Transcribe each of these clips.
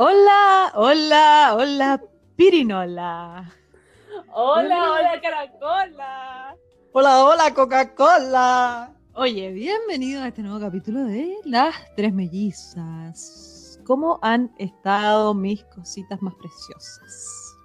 Hola, hola, hola, Pirinola. Hola, hola, Caracola. Hola, hola, Coca-Cola. Oye, bienvenido a este nuevo capítulo de Las Tres Mellizas. ¿Cómo han estado mis cositas más preciosas?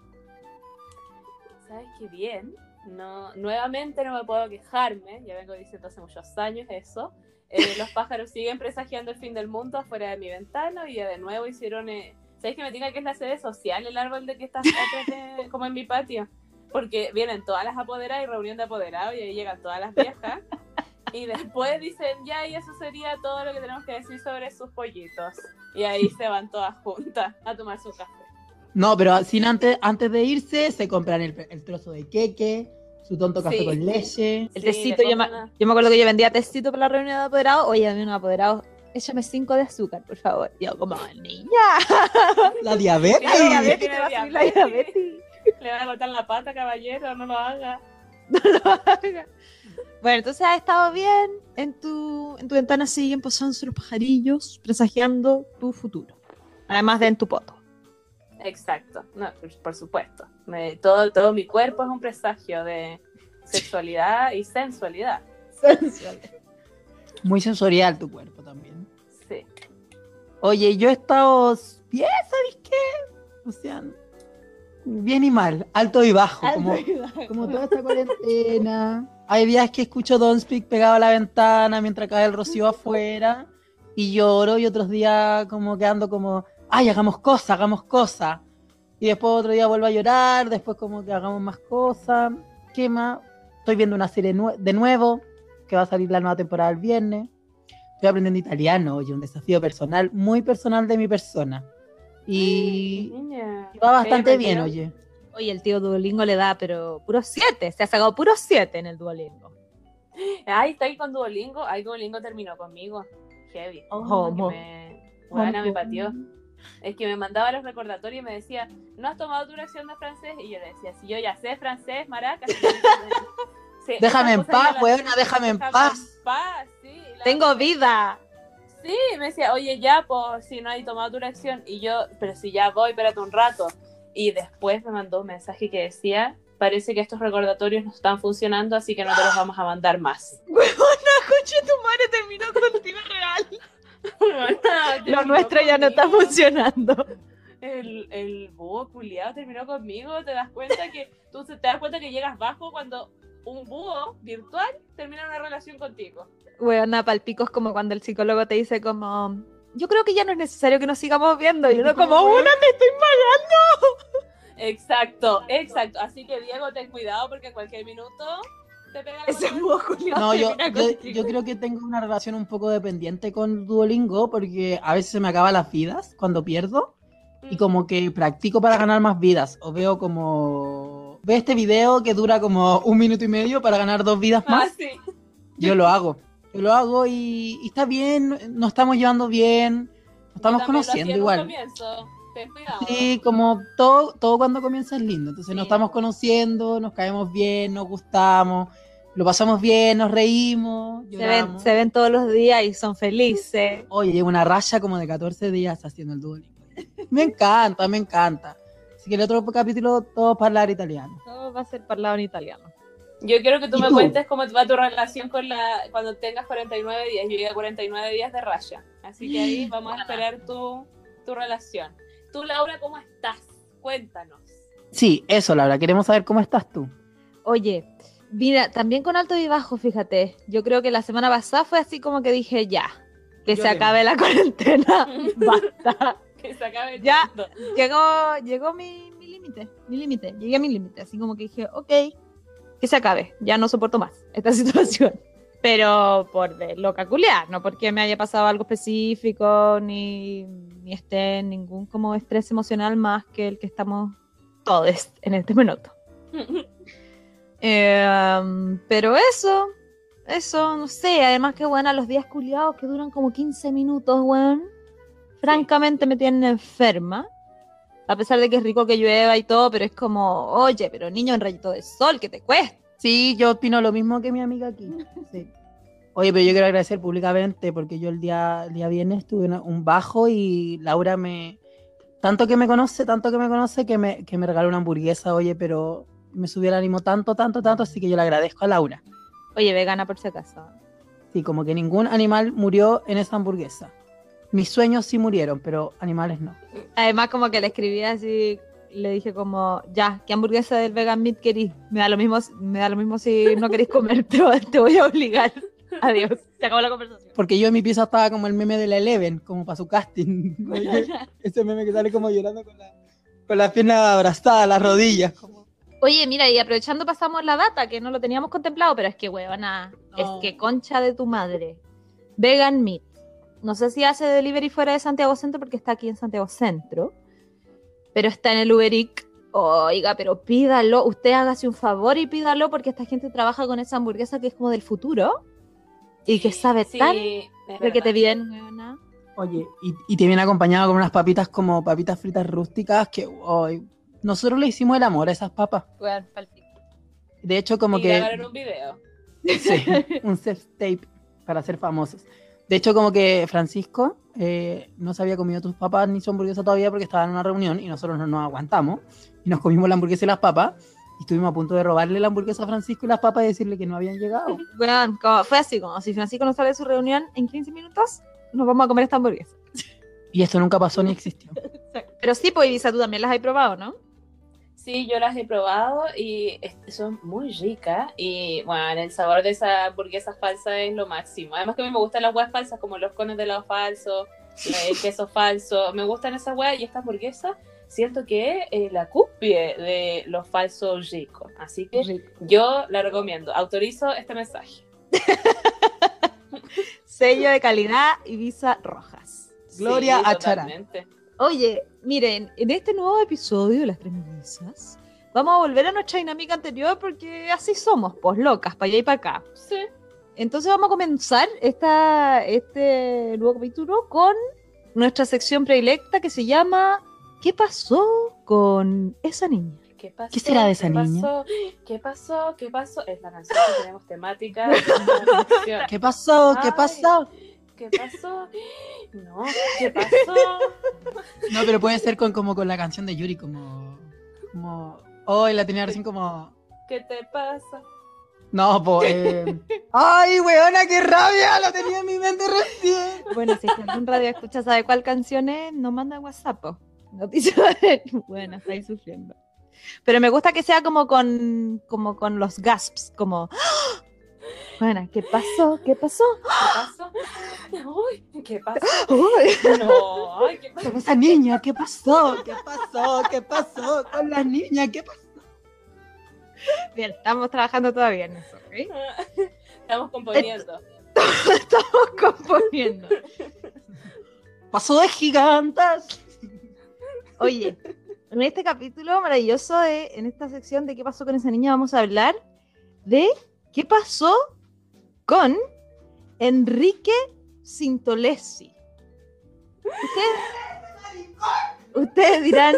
¿Sabes qué bien? No, nuevamente no me puedo quejarme, ya vengo diciendo hace muchos años eso. Eh, los pájaros siguen presagiando el fin del mundo afuera de mi ventana y ya de nuevo hicieron... Eh, ¿Sabes que me diga que es la sede social el árbol de que está atrás como en mi patio? Porque vienen todas las apoderadas y reunión de apoderados y ahí llegan todas las viejas. Y después dicen, ya, y eso sería todo lo que tenemos que decir sobre sus pollitos. Y ahí se van todas juntas a tomar su café. No, pero sin antes, antes de irse, se compran el, el trozo de queque, su tonto café Sí. con leche. El Sí, tecito, yo me, yo me acuerdo que yo vendía tecito para la reunión de apoderados. Oye, había un apoderado, échame cinco de azúcar, por favor. Y yo, como, niña. La diabetes. Tiene diabetes, me va a subir la diabetes. Le van a cortar la pata, caballero, no lo haga. Bueno, entonces has estado bien en tu, en tu ventana, siguen posándose los pajarillos, presagiando tu futuro. Además de en tu poto. Exacto, no, por, supuesto. Me- todo, todo mi cuerpo es un presagio de sexualidad y sensualidad. Muy sensorial tu cuerpo también. Sí. Oye, yo he estado bien, ¿sabes qué? O sea, bien y mal, alto y bajo, como, como toda esta cuarentena. Hay días que escucho Don't Speak pegado a la ventana mientras cae el rocío afuera y lloro y otros días como que ando como, ay, hagamos cosas, hagamos cosas. Y después otro día vuelvo a llorar, después como que hagamos más cosas. ¿Qué más? Estoy viendo una serie nue- de nuevo, que va a salir la nueva temporada el viernes. Estoy aprendiendo italiano, oye, un desafío personal, muy personal de mi persona. Y, Niña. y va bastante Oye, bien, oye. Oye, el tío Duolingo le da, pero puros siete. Se ha sacado puros siete en el Duolingo. Ay, está ahí con Duolingo. Ay, Duolingo terminó conmigo. Heavy. Homo. Que me, Buena, me pateó. Es que me mandaba los recordatorios y me decía, ¿no has tomado tu lección de francés? Y yo le decía, si yo ya sé francés, maraca. Déjame en paz, weona, déjame en paz. paz, sí. Y la- Tengo vida. Sí, me decía, oye, ya, pues, si no hay tomado tu lección. Y yo, pero si ya voy, espérate un rato. Y después me mandó un mensaje que decía, parece que estos recordatorios no están funcionando, así que no te los vamos a mandar más. Coche, tu madre terminó contigo real. Lo nuestro ya no está funcionando. El, el búho culiado terminó conmigo, te das cuenta que tú te das cuenta que llegas bajo cuando un búho virtual termina una relación contigo. Weona, palpico es como cuando el psicólogo te dice como... Yo creo que ya no es necesario que nos sigamos viendo. Y uno como, una, te estoy Exacto, exacto. Así que Diego, ten cuidado porque en cualquier minuto te pega la Ese búho culiao No, yo, yo, creo que tengo una relación un poco dependiente con Duolingo porque a veces se me acaban las vidas cuando pierdo y como que practico para ganar más vidas o veo como... Ve este video que dura como un minuto y medio para ganar dos vidas Ah, más. sí. Yo lo hago. Yo lo hago y, y está bien, nos estamos llevando bien, nos estamos conociendo igual. comienzo. Cuidado. Sí, como todo, todo cuando comienza es lindo. Entonces Sí. nos estamos conociendo, nos caemos bien, nos gustamos, lo pasamos bien, nos reímos. Se ven, se ven todos los días y son felices. Oye, llevo una raya como de 14 días haciendo el Duolingo. Me encanta, me encanta. Así que el otro capítulo, todo hablar italiano. Todo va a ser parlado en italiano. Yo quiero que tú ¿Y me tú? cuentes cómo va tu relación con la cuando tengas 49 días. Yo llegué a 49 días de raya. Así que ahí vamos a esperar tu, tu relación. Tú, Laura, ¿cómo estás? Cuéntanos. Sí, eso, Laura, queremos saber cómo estás tú. Oye, mira, también con alto y bajo, fíjate. Yo creo que la semana pasada fue así como que dije, ya, que se Lloremos. acabe la cuarentena, basta. Que se acabe el Ya. mundo. Llegó, llegó mi mi límite, mi límite, llegué a mi límite, así como que dije, ok, que se acabe, ya no soporto más esta situación. Pero por de loca culiar, no porque me haya pasado algo específico, ni, ni esté en ningún como estrés emocional más que el que estamos todos en este minuto. Eh, pero eso, eso, no sé, además que bueno, los días culiados que duran como 15 minutos, weón. Francamente me tienen enferma. A pesar de que es rico que llueva y todo, pero es como, oye, pero niño en rayito de sol, que te cuesta. Sí, yo opino lo mismo que mi amiga aquí. Sí. Oye, pero yo quiero agradecer públicamente porque yo el día, el día viernes tuve una- un bajo y Laura me, Tanto que me conoce, tanto que me conoce que me, que me regaló una hamburguesa, oye, pero me subió el ánimo tanto, tanto, tanto, así que yo le agradezco a Laura. Oye, vegana por si acaso. Sí, como que ningún animal murió en esa hamburguesa. Mis sueños sí murieron, pero animales no. Además, como que le escribí así, le dije como, ya, ¿qué hamburguesa del vegan meat querís? Me da lo mismo, me da lo mismo si no queréis comer, te, voy- te voy a obligar. Adiós. Se acabó la conversación. Porque yo en mi pieza estaba como el meme de la Eleven, como para su casting. Oye, Ese meme que sale como llorando con la, con las piernas abrazadas, las rodillas. como- Oye, mira, y aprovechando pasamos la data, que no lo teníamos contemplado, pero es que, huevona, No. es que concha de tu madre. Vegan Meat. No sé si hace delivery fuera de Santiago Centro porque está aquí en Santiago Centro, pero está en el Uberic. Oiga, pero pídalo, usted hágase un favor y pídalo porque esta gente trabaja con esa hamburguesa que es como del futuro y que sabe Sí, tan que te bien, huevona. Oye, y, y te viene acompañado con unas papitas como papitas fritas rústicas que hoy nosotros le hicimos el amor a esas papas. De hecho, como y que un video. Sí, un self-tape para ser famosos. De hecho, como que Francisco eh, no se había comido tus papas ni su hamburguesa todavía porque estaba en una reunión y nosotros no nos aguantamos y nos comimos la hamburguesa y las papas y estuvimos a punto de robarle la hamburguesa a Francisco y las papas y decirle que no habían llegado. Como- fue así, como si Francisco no sale de su reunión en 15 minutos, nos vamos a comer esta hamburguesa. Y esto nunca pasó ni existió. Pero sí, pues Ibiza, tú también las has probado, ¿no? Sí, yo las he probado y son muy ricas. Y bueno, el sabor de esa hamburguesa falsa es lo máximo. Además que a mí me gustan las huevas falsas, como los cones de helado falso, el queso falso. Me gustan esas huevas y esta hamburguesa siento que es eh, la cúspide de los falsos ricos. Así que yo la recomiendo. Autorizo este mensaje. Sello de calidad Ibiza Rojas. Gloria Sí, a Chará. Oye, miren, en este nuevo episodio de Las Tres vamos a volver a nuestra dinámica anterior porque así somos, pues locas, para allá y para acá. Sí. Entonces vamos a comenzar esta, este nuevo capítulo con nuestra sección predilecta que se llama ¿Qué pasó con esa niña? ¿Qué, pasó? ¿Qué será de esa ¿Qué niña? pasó? ¿Qué pasó? ¿Qué pasó? Es la canción que tenemos temática. ¿Qué pasó? ¿Qué Ay. ¿Qué pasó? No, ¿qué pasó? No, pero puede ser con, como con la canción de Yuri, como... como... Hoy la tenía recién como... ¿Qué te pasa? No, pues... ¡Ay, weona, qué rabia! Lo tenía en mi mente recién. Bueno, si algún radio escucha sabe cuál canción es, nos manda WhatsApp. po. Noticia de... Bueno, está ahí sufriendo. Pero me gusta que sea como con, como con los gasps, como... ¡Ah! Bueno, ¿qué pasó? ¿Qué pasó? ¿Qué pasó? Uy, ¿qué pasó? Uy. No, ay, ¿qué pasó? Con esa niña, ¿qué pasó? ¿Qué pasó? ¿Qué pasó con la niña? ¿Qué pasó? Bien, estamos trabajando todavía en eso, ¿ok? Estamos componiendo. Estamos componiendo. Pasó de gigantes. Oye, en este capítulo maravilloso, de, en esta sección de qué pasó con esa niña, vamos a hablar de qué pasó con Enrique Sintolesi. Ustedes, ustedes dirán,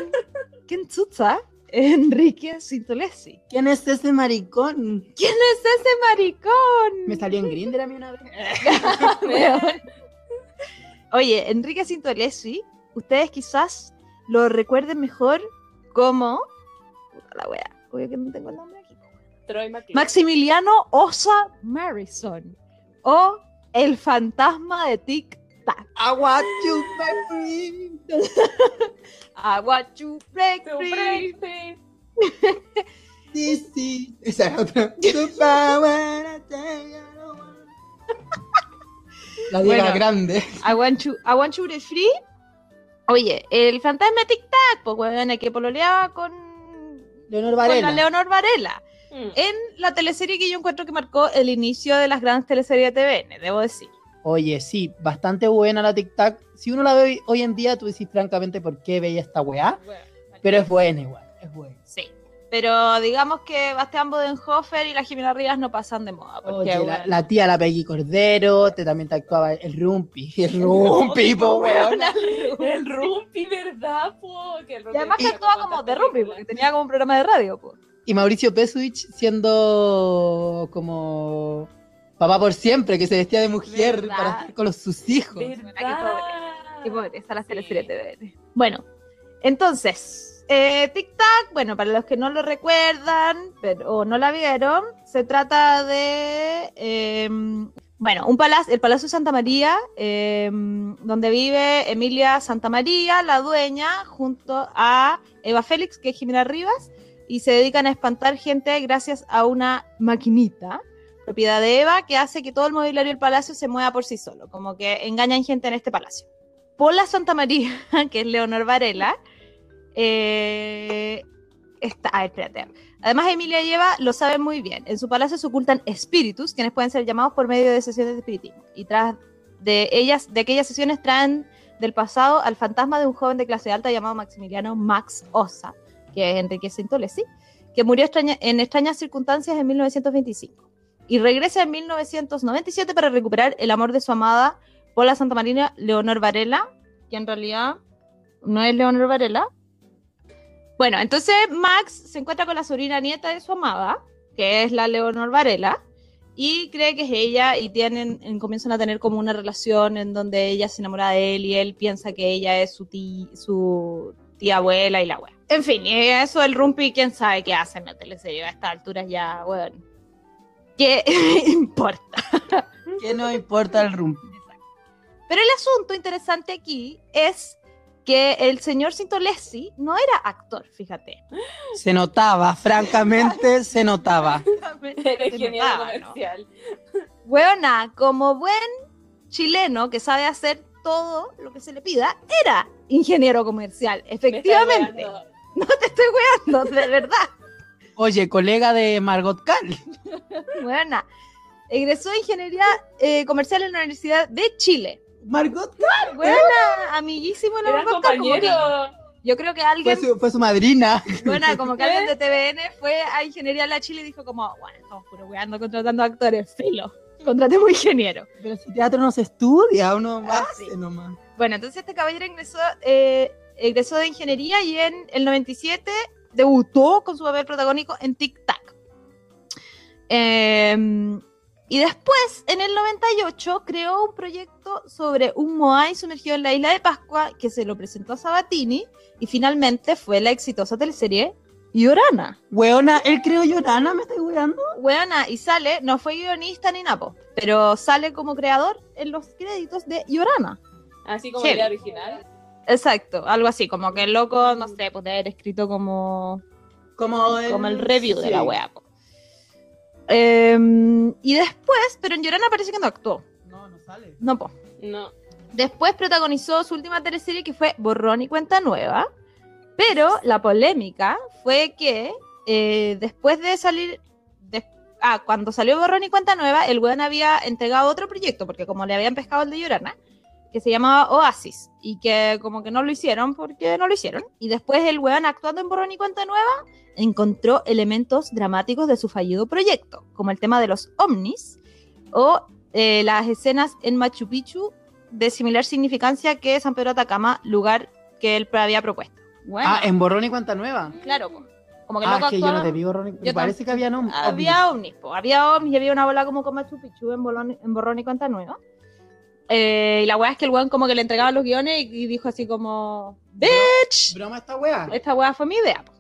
¿quién chucha? Enrique Sintolesi. ¿Quién es ese maricón? ¿Quién es ese maricón? Me salió en Grindr a mí una vez. Oye, Enrique Sintolesi, ustedes quizás lo recuerden mejor como. Puta la wea, obvio que no tengo el nombre. Troy McClure. Maximiliano Osa Marison. O el fantasma de Tic Tac. I want you baby. I want to break free. This is- Esa es otra. La diga Bueno. grande. I want you, I want you to free. Oye, el fantasma de Tic Tac, pues weón, que pololeaba con, Leonor con la Varela. Leonor Varela. Mm. en la teleserie que yo encuentro que marcó el inicio de las grandes teleseries de TVN, debo decir. Oye, sí, bastante buena la Tic Tac. Si uno la ve hoy- en día, tú decís francamente por qué veía esta weá. Pero es buena igual, es buena. Sí. Pero digamos que Bastián Bodenhofer y la Jimena Rivas no pasan de moda. Porque, Oye, la, bueno, la tía la Peggy Cordero, te, también te actuaba el Rumpi. El Rumpi, po, weón. El Rumpi, ¿verdad, po? Que el y Rumpi además que actuaba como de películas. porque tenía como un programa de radio. pues. Y Mauricio Pesuvich siendo como papá por siempre, que se vestía de mujer ¿Verdad? para estar con los- sus hijos. ¿Verdad? Y pobre, esas las Sí. teleseries de TVN. Bueno, Entonces, eh, Tic Tac, bueno, para los que no lo recuerdan pero, o no la vieron, se trata de, eh, bueno, un palacio, el Palacio Santa María, eh, donde vive Emilia Santa María, la dueña, junto a Eva Félix, que es Jimena Rivas, y se dedican a espantar gente gracias a una maquinita propiedad de Eva que hace que todo el mobiliario del palacio se mueva por sí solo, como que engañan gente en este palacio. Pola Santa María, que es Leonor Varela, eh, está, ah, espérate. Además, Emilia y Eva lo saben muy bien. En su palacio se ocultan espíritus, quienes pueden ser llamados por medio de sesiones de espiritismo. Y tras de ellas, de aquellas sesiones traen del pasado al fantasma de un joven de clase alta llamado Maximiliano Max Osa, que es Enrique Sintolesi, que murió en extrañas circunstancias en 1925 y regresa en 1997 para recuperar el amor de su amada Pola Santa Marina Leonor Varela, que en realidad no es Leonor Varela. Bueno, entonces Max se encuentra con la sobrina nieta de su amada, que es la Leonor Varela, y cree que es ella y tienen, comienzan a tener como una relación en donde ella se enamora de él y él piensa que ella es su, su tía abuela y la abuela. En fin, y eso el Rumpi, quién sabe qué hace en la teleserie a estas alturas ya, bueno, ¿qué importa? ¿Qué no importa el Rumpi? Pero el asunto interesante aquí es que el señor Sintolesi no era actor, fíjate. Se notaba, francamente se notaba. Era ingeniero comercial. Buena, como buen chileno que sabe hacer todo lo que se le pida, era ingeniero comercial, efectivamente. No te estoy weando, de verdad. Oye, colega de Margot Cal. Buena. Egresó de Ingeniería eh, Comercial en la Universidad de Chile. Margot Cal. Buena, amiguísimo la Margot compañero. yo creo que alguien... Fue su, fue su madrina. Bueno, como que alguien de TVN fue a Ingeniería en la Chile y dijo como, bueno, estamos puro weando contratando actores, filo. Contratemos ingeniero. Pero si teatro no se estudia, uno va Ah, sí. nomás. Bueno, entonces este caballero ingresó, eh, egresó de ingeniería y en el 97 debutó con su papel protagónico en Tic Tac. Eh, y después, en el 98, creó un proyecto sobre un Moai sumergido en la isla de Pascua que se lo presentó a Sabatini y finalmente fue la exitosa teleserie Llorana. Weona, él creó Llorana, ¿me estoy weando? Weona, y sale, no fue guionista ni napo, pero sale como creador en los créditos de Llorana. Así como Sí. la idea original. Exacto, algo así, como que el loco, no sé, puede haber escrito como, Como el, como el review de la wea. Em, y después, pero en Llorana parece que no actuó. No, no sale. No, po. No. Después protagonizó su última teleserie que fue Borrón y Cuenta Nueva. Pero la polémica fue que eh, después de salir. de- ah, cuando salió Borrón y Cuenta Nueva, el weón había entregado otro proyecto, porque como le habían pescado el de Llorana, que se llamaba Oasis, y que como que no lo hicieron porque no lo hicieron. Y después el weón actuando en Borrón y Cuenta Nueva encontró elementos dramáticos de su fallido proyecto, como el tema de los ovnis o eh, las escenas en Machu Picchu de similar significancia que San Pedro Atacama, lugar que él había propuesto. Bueno, Ah, en Borrón y Cuenta Nueva. claro, como que Ah, loco que yo no te vi Borrón y parece que había no. había ovnis, po, había ovnis y había una bola como con Machu Picchu en, Bolón- en Borrón y Cuenta Nueva. Eh, y la weá es que el weón como que le entregaba los guiones y, y dijo así como, bitch, Broma esta wea. esta weá fue mi idea. po".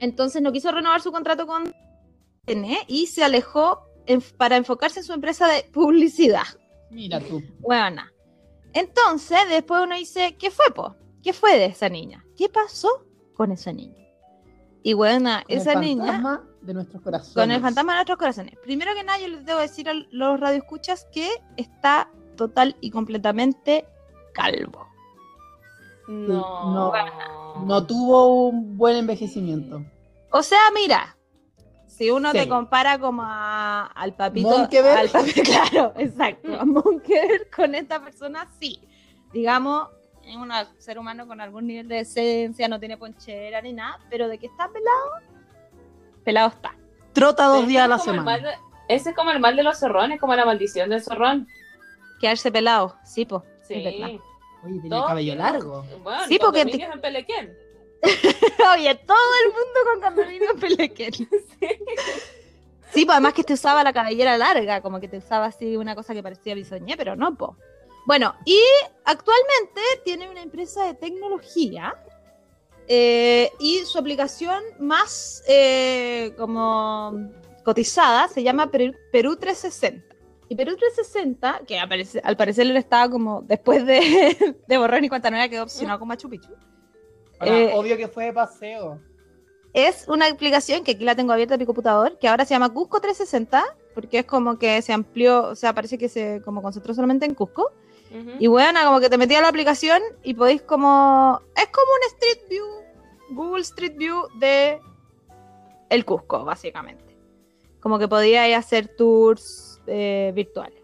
Entonces no quiso renovar su contrato con TN y se alejó en- para enfocarse en su empresa de publicidad. Mira tú. Buena. Entonces, después uno dice, ¿qué fue, po? ¿Qué fue de esa niña? ¿Qué pasó con esa niña? Y buena, Con esa el niña, fantasma de nuestros corazones. con el fantasma de nuestros corazones. Primero que nada, yo les debo decir a los radioescuchas que está total y completamente calvo. No. No. No tuvo un buen envejecimiento. O sea, mira, si uno Sí. te compara como a- al papito. Monkeberg. Al papi- claro, exacto. A Monkeberg con esta persona, sí. Digamos, es un ser humano con algún nivel de decencia, no tiene ponchera ni nada, pero de que está pelado, pelado está. Trota dos días a la semana. de- ese es como el mal de los zorrones, como la maldición del zorrón. Quedarse pelado, sí, po. Sí. es verdad. Oye, tenía Todos cabello largo. Bueno, Sí, porque condominios en Pelequén. Oye, todo el mundo con condominio pelequén. Sí, pues además que te usaba la cabellera larga, como que te usaba así una cosa que parecía bisoñé, pero no, po. Bueno, y actualmente tiene una empresa de tecnología eh, y su aplicación más eh, como cotizada se llama Perú, Perú 360. Y Perú 360, que aparece- al parecer él estaba como después de, de borrar y cuenta nueva quedó obsesionado con Machu Picchu. Ahora, Eh, obvio que fue de paseo. Es una aplicación que aquí la tengo abierta en mi computador, que ahora se llama Cusco 360, porque es como que se amplió, o sea, parece que se como concentró solamente en Cusco. Y bueno, como que te metías a la aplicación y podéis como... Es como un Street View, Google Street View de el Cusco, básicamente. Como que podíais hacer tours eh, virtuales.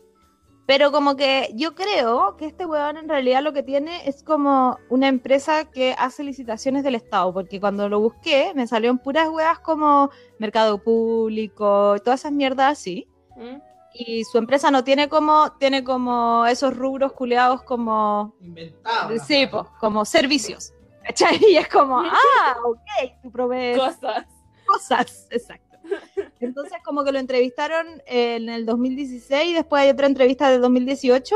Pero como que yo creo que este weón en realidad lo que tiene es como una empresa que hace licitaciones del Estado, porque cuando lo busqué me salieron puras weas como mercado público y todas esas mierdas así ¿Mm? y su empresa no tiene como tiene como esos rubros culeados como Inventado. sí po, como servicios ¿cachai? y es como ah ok tú provees Cosas. cosas exacto entonces como que lo entrevistaron en el 2016 y después hay otra entrevista del 2018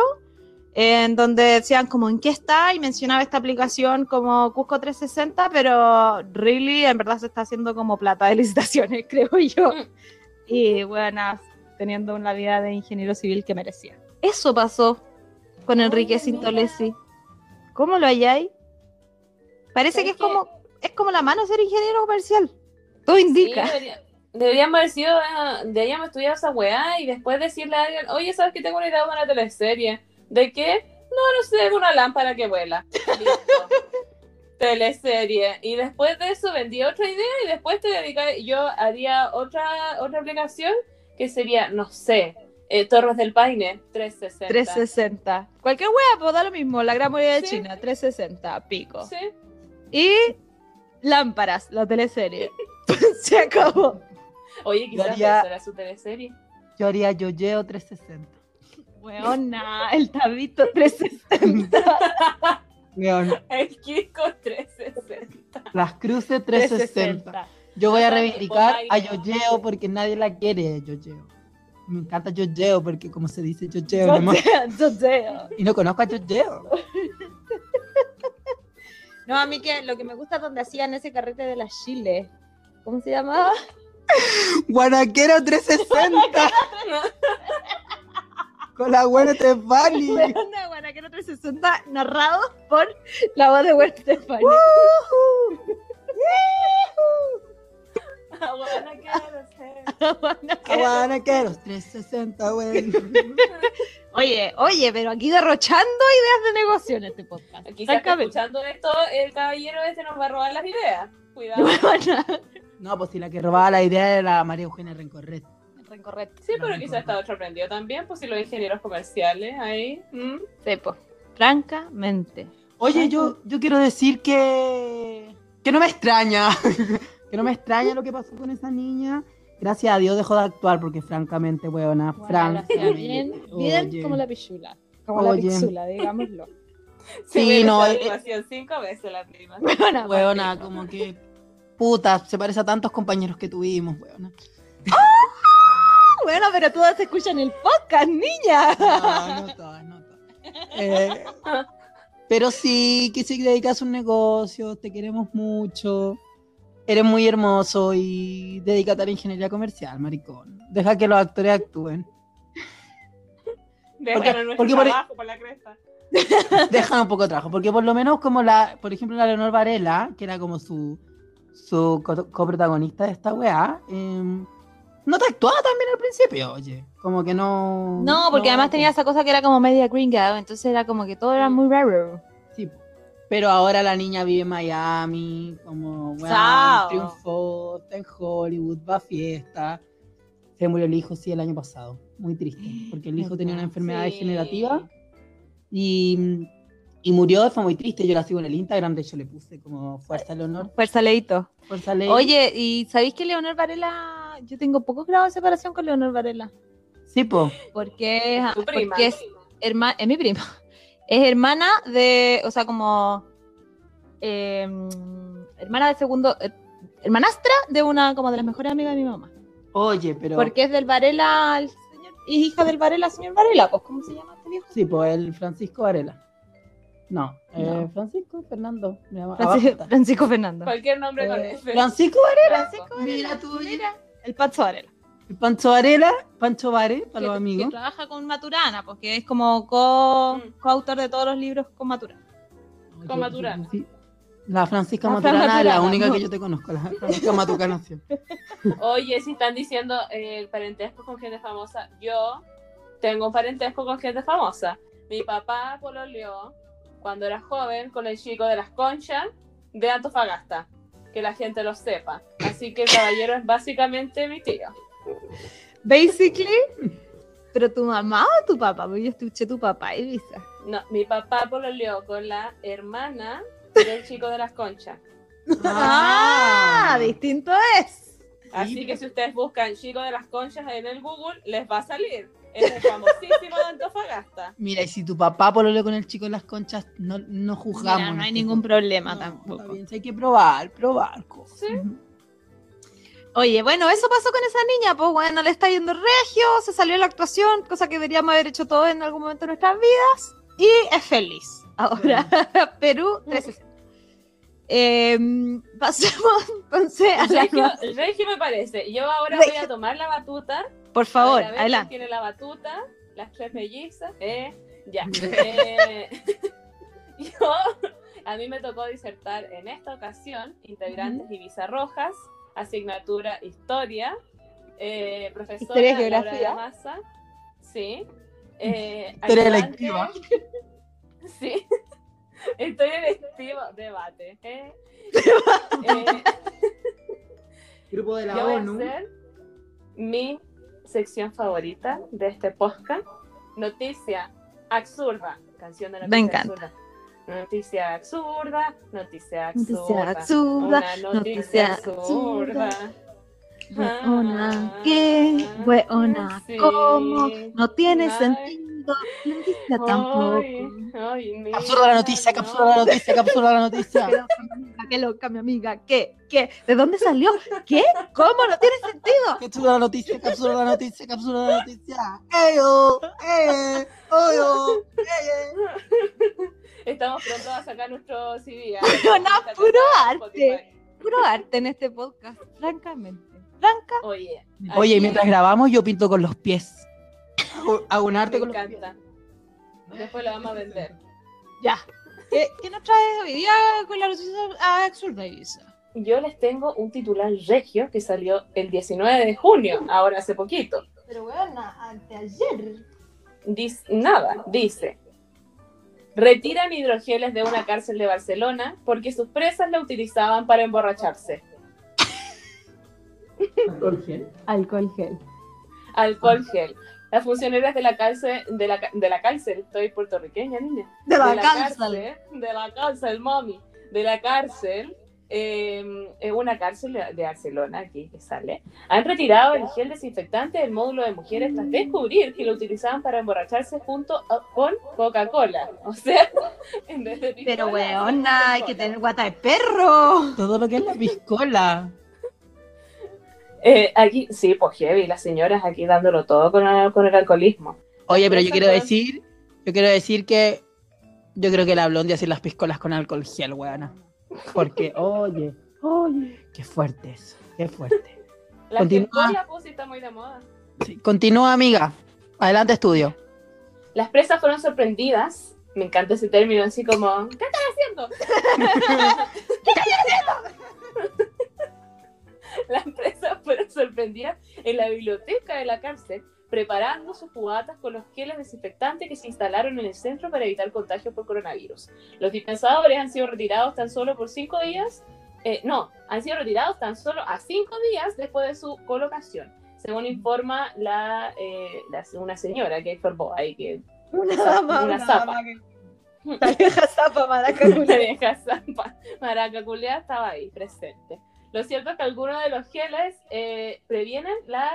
en donde decían como en qué está y mencionaba esta aplicación como Cusco 360 pero really en verdad se está haciendo como plata de licitaciones creo yo. Mm. y bueno teniendo una vida de ingeniero civil que merecía. Eso pasó con Enrique Sintolesi. ¿cómo lo halláis? parece que es ¿Sabes qué? como es como la mano ser ingeniero comercial. Todo indica. Sí, deberíamos haber sido, eh, deberíamos estudiar esa weá y después decirle a alguien, oye, ¿sabes que tengo una idea de una teleserie? ¿De qué? No, no sé, de una lámpara que vuela. Teleserie. Y después de eso vendí otra idea y después te dedicas, yo haría otra, otra aplicación que sería, no sé, eh, Torres del Paine, 360. 360. Cualquier wea, pues da lo mismo. La gran mayoría de Sí. China, 360, pico. Sí. Y lámparas, la teleserie. Se acabó. Oye, quizás haría- esa era su teleserie. Yo haría Yoyeo 360. Weona, el tabito 360. Weón, El Kiko 360. las cruces 360. Yo voy a reivindicar a aire. Yoyeo porque nadie la quiere, Yoyeo. Me encanta Yoyeo porque como se dice Yoyeo, no, Zoteo. y no conozco a Yoyeo. No, a mí que lo que me gusta es donde hacían ese carrete de la Chile. ¿Cómo se llamaba? Guanaquero 360. Con la buena Stefani. Guanaquero 360, narrado por la voz de Gwen Stefani. Guanaqueros 360, güey. Oye, oye, pero aquí derrochando ideas de negocio en este podcast. Quizás Francamente. escuchando esto, el caballero este nos va a robar las ideas. Cuidado. No, pues si la que robaba la idea era la María Eugenia Rencorret. Rencorrete. Sí, pero quizás está otro aprendido también, pues si los ingenieros comerciales ahí. ¿mm? Sí, po. Francamente. Oye, yo, yo quiero decir que. que no me extraña. que no me extraña lo que pasó con esa niña. Gracias a Dios dejó de actuar porque, francamente, weona, Bueno, francamente. bien, bien como la pichula. Como la pixula, digámoslo. Sí, me no, eh, cinco veces la prima. Weona, Weona, como que. Puta, se parece a tantos compañeros que tuvimos, weona. Bueno, pero todas escuchan el podcast, niña. No, no todas, no todas. Eh, pero sí, que si dedicas a un negocio, te queremos mucho. Eres muy hermoso y dedícate a la ingeniería comercial, maricón. Deja que los actores actúen. Déjanos Porque- por- trabajo por la cresta. Dejan un poco de trabajo. Porque por lo menos como la, por ejemplo, la Leonor Varela, que era como su, su co- coprotagonista de esta weá, em, no te actuaba tan bien al principio, oye. Como que no. No, porque además tenía esa cosa que era como media gringa, entonces era como que todo era muy raro. Sí, pero ahora la niña vive en Miami, como Sao. triunfó, está en Hollywood, va a fiesta. Se murió el hijo, sí, el año pasado. Muy triste, porque el hijo tenía una enfermedad Sí. degenerativa y, y murió, fue muy triste. Yo la sigo en el Instagram, de hecho le puse como Fuerza Leonor, Fuerza Leito. Fuerza Ley. Oye, ¿y sabéis que Leonor Varela, yo tengo pocos grados de separación con Leonor Varela? Sí, po. Porque, es- prima. porque es, herma- es mi prima. Es hermana de, o sea, como eh, hermana de segundo, eh, hermanastra de una como de las mejores amigas de mi mamá. Oye, pero. Porque es del Varela, el señor, es hija del Varela, señor Varela, pues ¿cómo se llama este viejo? Sí, pues el Francisco Varela. No, eh, No. Francisco Fernando. me llama- Francisco, Fernando. Cualquier nombre con. F. Eh, Francisco Varela. Francisco Mira tú, Mira, el Pancho Varela. El Pancho Varela, Pancho Vare, para que, los que amigos. trabaja con Maturana, porque es como co- Mm. coautor de todos los libros con Maturana. Con Maturana. Sí. La Francisca La Maturana es la Maturana, única no. que yo te conozco, la Francisca Matucana. sí. Oye, si están diciendo eh, el parentesco con gente famosa, yo tengo un parentesco con gente famosa. Mi papá pololeó cuando era joven con el chico de las conchas de Antofagasta. Que la gente lo sepa. Así que el caballero es básicamente mi tío. Basically, pero tu mamá o tu papá, porque yo escuché tu papá y viste. No, mi papá pololeó con la hermana del chico de las conchas. Ah, distinto es. Así que si ustedes buscan chico de las conchas en el Google, les va a salir. Es un famosísimo de Antofagasta. Mira, y si tu papá pololeó con el chico en las conchas, no, no juzgamos. Mira, no hay ningún problema No, tampoco. está bien, sí hay que probar, probar cosas. Sí. Oye, bueno, eso pasó con esa niña, pues bueno, le está yendo regio, se salió la actuación, cosa que deberíamos haber hecho todos en algún momento de nuestras vidas, y es feliz. Ahora, Perú 360. Eh, pasemos entonces a la Regio, me parece. Yo ahora Regio. voy a tomar la batuta. Por favor, adelante. Tiene la batuta, las tres mellizas. Eh, ya. Eh, yo, a mí me tocó disertar en esta ocasión integrantes Ibiza Rojas, asignatura Historia, eh, profesora Historia y Geografía. de Massa, sí. Eh, Historia electiva. Sí. Historia electiva, debate. ¿eh? Eh, Grupo de yo voy a hacer mi sección favorita de este podcast. Noticia absurda. Canción de noticia Me encanta. absurda. Noticia absurda, noticia absurda. Noticia absurda, Una noticia noticia absurda. Weona, ¿qué? Weona, Sí. ¿cómo? No tiene Ay. sentido. La noticia tampoco. Ay, ay, mira, Capsula la noticia, capsula la no. noticia, capsula la noticia. Qué loca, mi amiga, qué loca, mi amiga. ¿Qué? ¿Qué? ¿De dónde salió? ¿Qué? ¿Cómo? No tiene sentido. Capsula la noticia, capsula la noticia, capsula la noticia. ¡Eyo! ¡Eh! ¡Oyo! ¡Eh! Estamos pronto a sacar nuestro CD. ¿eh? Pero no, puro arte. Spotify. Puro arte en este podcast, francamente. Franca. Oye, Oye, mientras grabamos yo pinto con los pies. Hago, hago un arte me con los encanta. Después lo vamos a vender. Ya. ¿Qué, qué nos traes hoy día con la noticia absurda, Isa? Yo les tengo un titular regio que salió el 19 de junio, ahora hace poquito. Pero bueno, anteayer. Dice, nada, dice. Retiran hidrogeles de una cárcel de Barcelona porque sus presas la utilizaban para emborracharse. Alcohol gel. Alcohol gel. Las funcionarias de la cárcel, de la, de la cárcel, estoy puertorriqueña, niña. De la, de la cárcel. cárcel, de la cárcel, mami, de la cárcel, eh, es una cárcel de, Barcelona, aquí que sale, han retirado el gel desinfectante del módulo de mujeres tras descubrir que lo utilizaban para emborracharse junto a- con Coca-Cola. O sea, en vez de Pero weona, hay que tener guata de perro. Todo lo que es la piscola. Eh, aquí, sí, pues heavy, las señoras aquí dándolo todo con el, con el alcoholismo. Oye, pero yo quiero decir, yo quiero decir que yo creo que la blondie hace las piscolas con alcohol gel, weona. Porque, oye, oye, qué fuerte eso, qué fuerte. La Continúa. piscola, pues está muy de moda. Sí, continúa, amiga. Adelante, estudio. Las presas fueron sorprendidas. Me encanta ese término, así como, ¿qué estás haciendo? Las presas fueron sorprendidas en la biblioteca de la cárcel, preparando sus jugatas con los geles desinfectantes que se instalaron en el centro para evitar contagios por coronavirus. Los dispensadores han sido retirados tan solo por cinco días. eh, no, han sido retirados tan solo a cinco días después de su colocación, según informa la, eh, la- una señora que informó ahí que Una zapa, una zapa. La vieja zapa, maraca la vieja zampa maraca estaba ahí presente. Lo cierto es que algunos de los geles eh, previenen la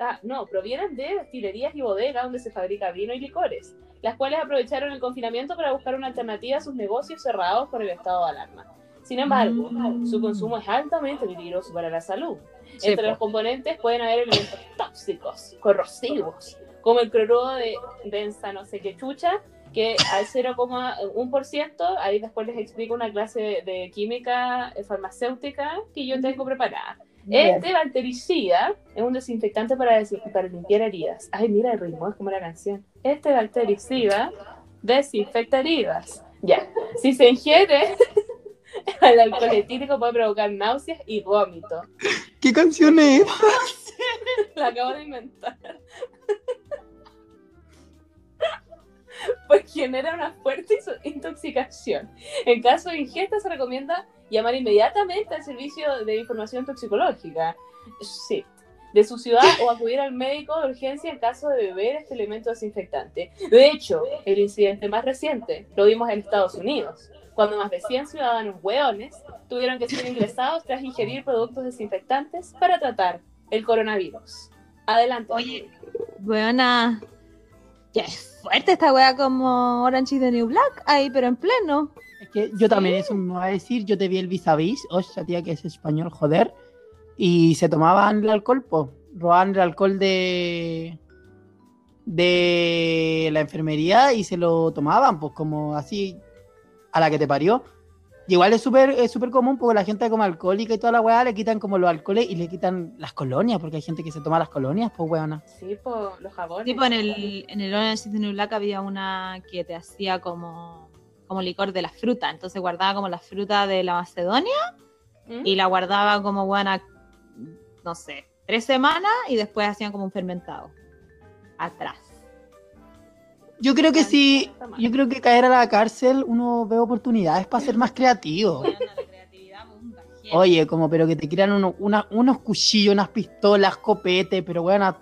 ah, no, provienen de destilerías y bodegas donde se fabrica vino y licores, las cuales aprovecharon el confinamiento para buscar una alternativa a sus negocios cerrados por el estado de alarma. Sin embargo, Mm. su consumo es altamente peligroso para la salud. Sí, Entre po. los componentes pueden haber elementos tóxicos, corrosivos, como el cloruro de densa no sé qué chucha, que al 0,1%, ahí después les explico una clase de, de química eh, farmacéutica que yo tengo preparada. Este bactericida es un desinfectante para, des- para limpiar heridas. Ay, mira el ritmo, es como la canción. Este bactericida desinfecta heridas. Ya, si se ingiere, el alcohol etílico puede provocar náuseas y vómito. ¿Qué canción es? La acabo de inventar. Pues genera una fuerte intoxicación. En caso de ingesta se recomienda llamar inmediatamente al servicio de información toxicológica. Sí. De su ciudad o acudir al médico de urgencia en caso de beber este elemento desinfectante. De hecho, el incidente más reciente lo vimos en Estados Unidos, cuando más de 100 ciudadanos hueones tuvieron que ser ingresados tras ingerir productos desinfectantes para tratar el coronavirus. Adelante. Oye. Buena. Qué fuerte esta wea como Orange is the New Black ahí, pero en pleno. Es que yo también eso me va a decir, yo te vi el vis a vis, hostia tía que es español, joder, y se tomaban el alcohol, pues, robaban el alcohol de de la enfermería y se lo tomaban, pues como así a la que te parió. Y igual es súper es súper común porque la gente como alcohólica y toda la weá le quitan como los alcoholes y le quitan las colonias, porque hay gente que se toma las colonias, pues weona. Sí, por los jabones. Tipo en el, en el Orange New Black había una que te hacía como, como licor de la fruta. Entonces guardaba como la fruta de la Macedonia ¿Mm? y la guardaba como buena, no sé, tres semanas y después hacían como un fermentado. Atrás. Yo creo que sí, yo creo que caer a la cárcel uno ve oportunidades para ser más creativo. Oye, como pero que te quieran uno- una- unos cuchillos, unas pistolas, copete, pero bueno,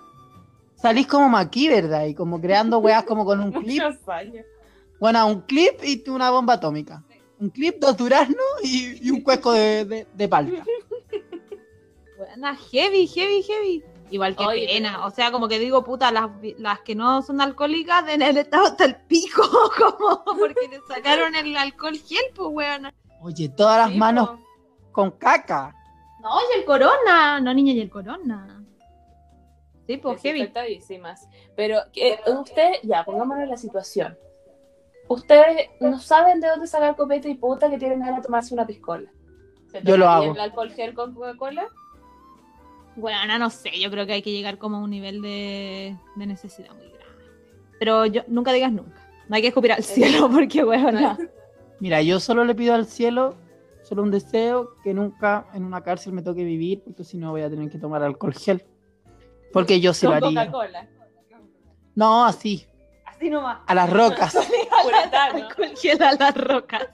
salís como maquí, ¿verdad? Y como creando weas como con un clip, bueno, un clip y una bomba atómica. Un clip, dos duraznos y, y un cuesco de, de, de palta. Buena, heavy, heavy, heavy. Igual que Oye, pena. pero- O sea, como que digo, puta, las, las que no son alcohólicas en el estado hasta el pico, como porque le sacaron el alcohol gel, pues, weón. Oye, todas las Sí, manos po. con caca. No, y el corona. No, niña, y el corona. Sí, pues, heavy. Pero que ustedes, ya, pongámonos en la situación. Ustedes no saben de dónde sacar copete y puta que tienen ganas de tomarse una piscola. ¿Se Yo lo hago. el alcohol gel con Coca-Cola? Bueno, no sé, yo creo que hay que llegar como a un nivel de, de necesidad muy grande. Pero yo nunca digas nunca. No hay que escupir al cielo porque, bueno, Mira, yo solo le pido al cielo, solo un deseo, que nunca en una cárcel me toque vivir, porque si no voy a tener que tomar alcohol gel. Porque yo sí lo con haría. Coca-Cola. No, así, así nomás. a las rocas. Alcohol gel a las rocas.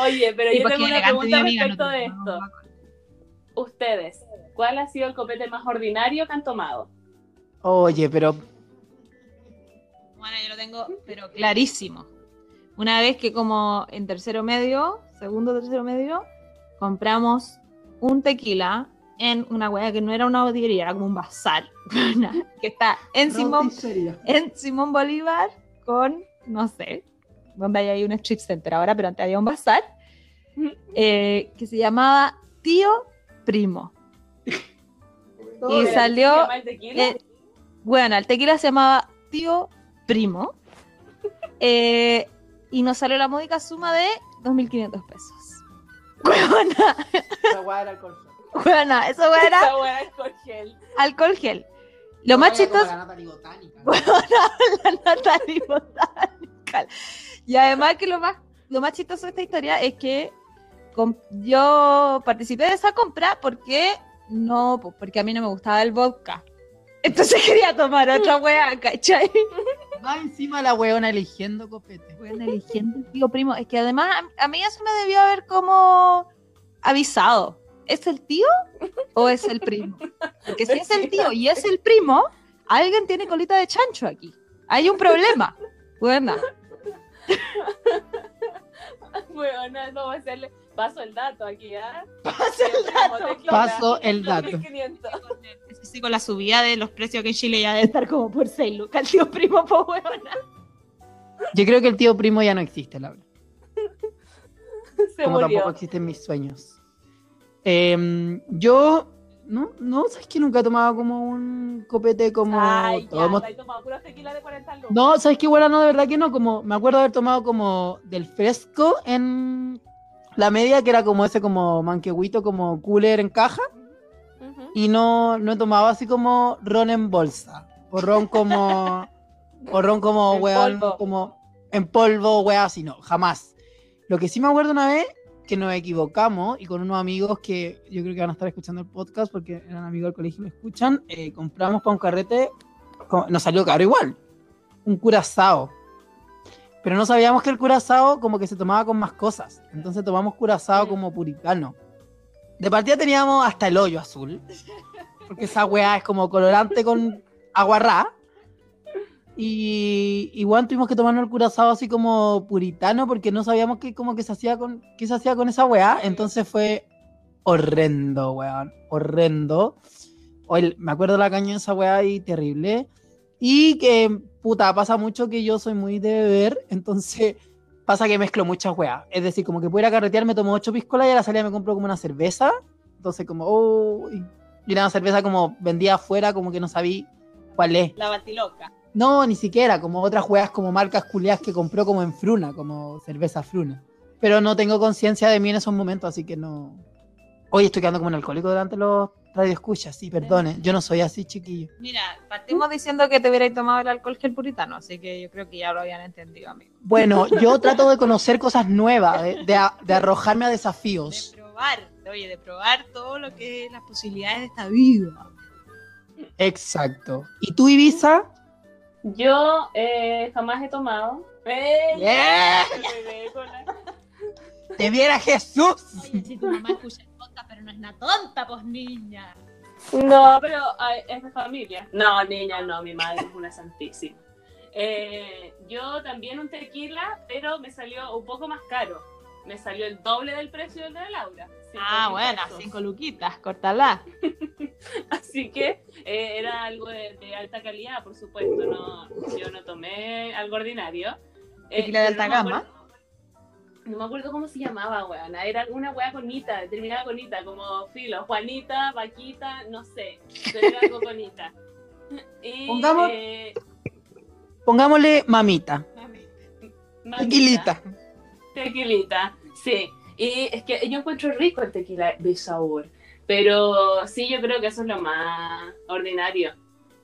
Oye, pero Sí, yo tengo una pregunta mi amiga, no respecto de esto. Ustedes, ¿cuál ha sido el copete más ordinario que han tomado? Oye, pero Bueno, yo lo tengo, pero clarísimo. Una vez que como en tercero medio, segundo tercero medio, compramos un tequila en una hueá que no era una botillería, era como un bazar, que está en Simón, en Simón Bolívar con, no sé, donde hay ahí un strip center ahora, pero antes había un bazar, eh, que se llamaba Tío Primo. Y ¿Pero salió- el tequila? Eh, bueno, el tequila se llamaba Tío Primo. Eh, y nos salió la módica suma de 2.500 pesos. Huevona, huevona, eso era Esa hueá es con gel. alcohol gel. Lo más chistoso, la Natalie Botanical. Y además que lo más, lo más chistoso de esta historia es que yo participé de esa compra porque no, pues, porque a mí no me gustaba el vodka. Entonces quería tomar otra wea, ¿cachai? Va encima la weona eligiendo copete. Bueno, eligiendo el tío primo. Es que además a, mí eso me debió haber como avisado. ¿Es el tío o es el primo? Porque si es el tío y es el primo, alguien tiene colita de chancho aquí. Hay un problema. Bueno, Bueno, eso va a serle. Paso el dato aquí, ¿ah? Paso el dato. Paso el dato. 2500. eso sí, con la subida de los precios que en Chile ya debe estar como por 6 lucas. El tío primo, pues huevona. Yo creo que el tío primo ya no existe, Laura. Se como murió. tampoco existen mis sueños. Em, yo No, no, sabes que nunca he tomado como un copete como. Ay, ya, hemos- ¿te has tomado puros tequila de 40 lucas? No, sabes que bueno, no, de verdad que no. Como me acuerdo haber tomado como del fresco en la media, que era como ese como manquehuito, como cooler en caja. Y no, no he tomado así como ron en bolsa. O ron como. o ron como, En weón, polvo. como en polvo, weón, así, no, jamás. Lo que sí me acuerdo una vez que nos equivocamos y con unos amigos que yo creo que van a estar escuchando el podcast porque eran amigos del colegio y lo escuchan, eh, compramos para un carrete, nos salió caro igual, un curazao. Pero no sabíamos que el curazao como que se tomaba con más cosas. Entonces tomamos curazao como puritano. De partida teníamos hasta el hoyo azul. Porque esa weá es como colorante con aguarrá. Y igual tuvimos que tomarnos el curazao así como puritano porque no sabíamos qué como que se hacía con qué se hacía con esa weá. Entonces fue horrendo, weón. Horrendo. Hoy me acuerdo de la caña de esa weá y terrible. Y que, puta, pasa mucho que yo soy muy de beber, entonces pasa que mezclo muchas weas. Es decir, como que puedo ir a carretear, me tomo ocho piscolas y a la salida me compro como una cerveza. Entonces, como, oh, y era una cerveza como vendía afuera, como que no sabía cuál es. La batiloca. No, ni siquiera, como otras weas como marcas culiadas que compró como en Fruna, como cerveza Fruna. Pero no tengo conciencia de mí en esos momentos, así que no. Hoy estoy quedando como un alcohólico delante de los radioescuchas, sí, perdone. Yo no soy así, chiquillo. Mira, partimos diciendo que te hubierais tomado el alcohol gel puritano, así que yo creo que ya lo habían entendido, amigo. Bueno, yo trato de conocer cosas nuevas, de, de a- de arrojarme a De desafíos. probar, oye, de probar todo lo que es las posibilidades de esta vida. Exacto. ¿Y tú, Ibiza? Yo eh, jamás he tomado. ¡Eh! Yeah. ¡Te viera Jesús! Oye, si tu mamá escucha el podcast, pero no es una tonta, pues niña. No, pero ay, es de familia. No, niña, no, mi madre es una santísima. Eh, yo también un tequila, pero me salió un poco más caro. Me salió el doble del precio del de Laura. Ah, bueno, pesos. cinco luquitas, córtala. Así que eh, era algo de, de alta calidad, por supuesto. No, yo no tomé algo ordinario. Eh, Tequila de pero alta no gama. acuerdo- No me acuerdo cómo se llamaba, weona. Era alguna wea con Nita, terminaba con Nita, como filo. Juanita, Vaquita, no sé. Pero era algo con Nita. Y, Pongamos- eh, Pongámosle mamita. mamita. Tequilita. Tequilita, sí. Y es que yo encuentro rico el tequila de sabor. Pero sí, yo creo que eso es lo más ordinario.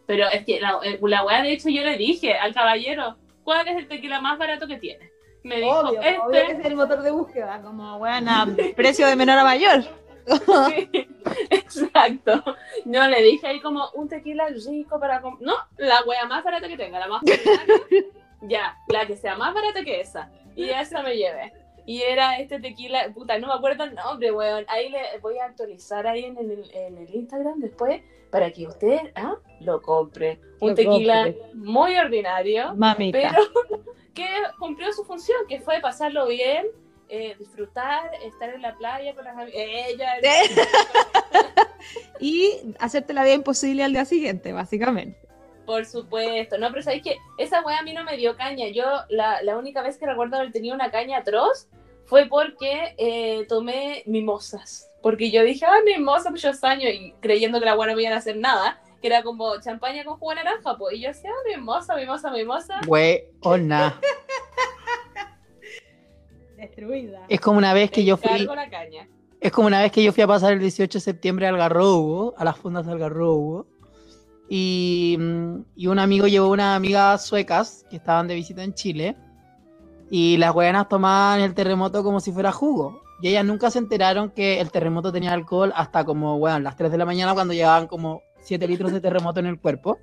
Pero es que la, eh, la weá, de hecho, yo le dije al caballero, ¿cuál es el tequila más barato que tiene? Me dijo, Obvio, este. obvio que es el motor de búsqueda, como buena, precio de menor a mayor. Sí, exacto. Yo le dije ahí como un tequila rico para... No, la wea más barata que tenga, la más ordinaria. ya, la que sea más barata que esa. Y esa me llevé. Y era este tequila, puta, no me acuerdo el nombre, weón. Ahí le voy a actualizar ahí en el, en el Instagram después para que usted ah, lo compre. Un Lo tequila compre. muy ordinario, Mamita. pero que cumplió su función, que fue pasarlo bien, eh, disfrutar, estar en la playa con las amigas. Ella, Y hacerte la vida imposible al día siguiente, básicamente. Por supuesto, no, pero sabéis que esa wea a mí no me dio caña. Yo la, la única vez que recuerdo haber tenido una caña atroz fue porque eh, tomé mimosas. Porque yo dije, ah, mimosa muchos años y creyendo que la wea no me iban a hacer nada, que era como champaña con jugo de naranja, pues. Y yo decía, ah, mimosa, mimosa, mimosa. Weona. Destruida. Es como una vez que Te yo fui. la caña. Es como una vez que yo fui a pasar el 18 de septiembre al Algarrobo, a las fundas de Algarrobo. Y, y un amigo llevó unas amigas suecas que estaban de visita en Chile. Y las weonas tomaban el terremoto como si fuera jugo. Y ellas nunca se enteraron que el terremoto tenía alcohol hasta como, bueno, las 3 de la mañana cuando llevaban como 7 litros de terremoto en el cuerpo.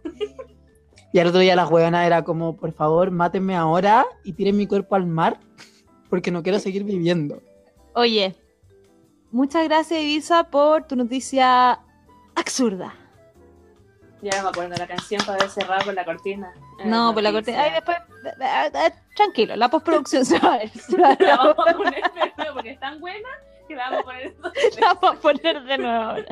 Y al otro día las weonas era como, por favor, mátenme ahora y tiren mi cuerpo al mar porque no quiero seguir viviendo. Oye, muchas gracias, Ibiza, por tu noticia absurda. Ya no me acuerdo la canción para haber cerrado con la cortina. No, Eh, pues la corté. noticia. Ay, después. eh, eh, Tranquilo, la postproducción se va a ver. La vamos a poner de nuevo porque es tan buena que la vamos a poner La vamos a poner de nuevo ahora.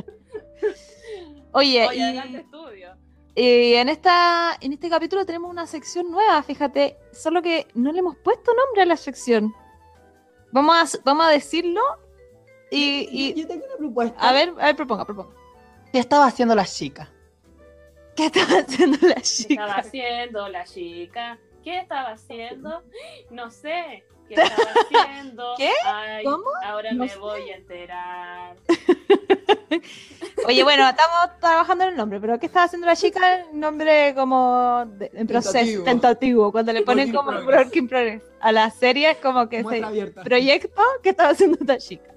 Oye, Oye, y- estudio. Y en, esta, en este capítulo tenemos una sección nueva, fíjate, solo que no le hemos puesto nombre a la sección. Vamos a, vamos a decirlo y, y- yo tengo una propuesta. a ver, a ver, proponga, proponga. ¿Qué estaba haciendo la chica? ¿Qué estaba haciendo la ¿Qué chica? estaba haciendo la chica? ¿Qué estaba haciendo? No sé. ¿Qué estaba haciendo? ¿Qué? Ay, ¿Cómo? Ahora No me sé. voy a enterar. Oye, bueno, estamos trabajando en el nombre, pero ¿qué estaba haciendo la chica? Un nombre como de- en proceso, Tentativo. tentativo, cuando le ponen como progress. work in progress. A la serie es como que Muestra se abierta. proyecto que estaba haciendo esta chica.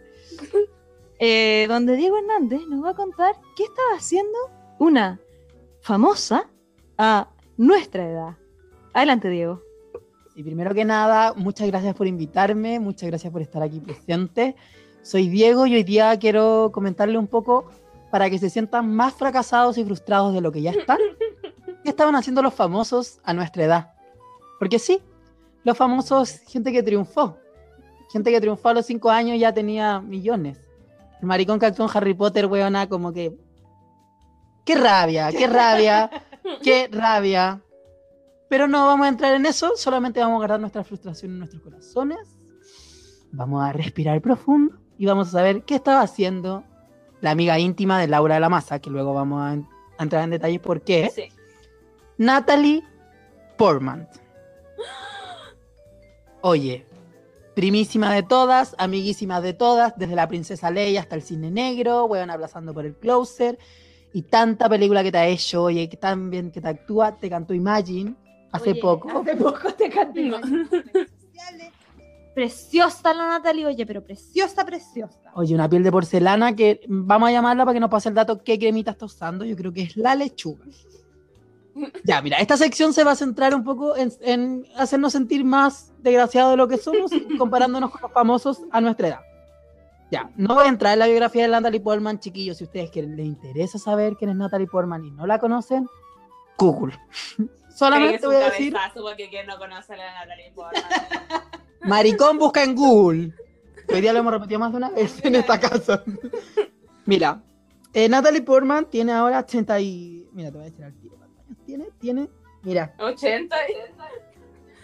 Eh, donde Diego Hernández nos va a contar qué estaba haciendo una famosa a nuestra edad. Adelante, Diego. Y primero que nada, muchas gracias por invitarme, muchas gracias por estar aquí presente. Soy Diego y hoy día quiero comentarle un poco para que se sientan más fracasados y frustrados de lo que ya están. ¿Qué estaban haciendo los famosos a nuestra edad? Porque sí, los famosos, gente que triunfó. Gente que triunfó a los cinco años ya tenía millones. El maricón que actuó en Harry Potter, weona, como que... ¡Qué rabia! ¡Qué rabia! ¡Qué rabia! Pero no vamos a entrar en eso, solamente vamos a guardar nuestra frustración en nuestros corazones. Vamos a respirar profundo y vamos a saber qué estaba haciendo la amiga íntima de Laura de la Maza, que luego vamos a, en- a entrar en detalles por qué. Sí. Natalie Portman. Oye, primísima de todas, amiguísima de todas, desde la princesa Leia hasta el cine negro, weón abrazando por el closer, y tanta película que te ha hecho, oye, que tan bien que te actúa, te cantó Imagine hace Oye, poco. Hace poco te canté. No. Preciosa la Natalie, oye, pero preciosa, preciosa. Oye, una piel de porcelana que vamos a llamarla para que nos pase el dato qué cremita está usando. Yo creo que es la lechuga. Ya, mira, esta sección se va a centrar un poco en, en hacernos sentir más desgraciados de lo que somos, comparándonos con los famosos a nuestra edad. Ya, no voy a entrar en la biografía de Natalie Portman, chiquillos. Si a ustedes que les interesa saber quién es Natalie Portman y no la conocen, Google. Solamente Pegues un voy a decir, porque quien no conoce a la Natalie Portman. Maricón busca en Google. Hoy día lo hemos repetido más de una vez en esta casa. Mira, eh, Natalie Portman tiene ahora 80 y... Mira, te voy a decir al tiro. ¿Cuántos años tiene? Tiene, mira, 80 y...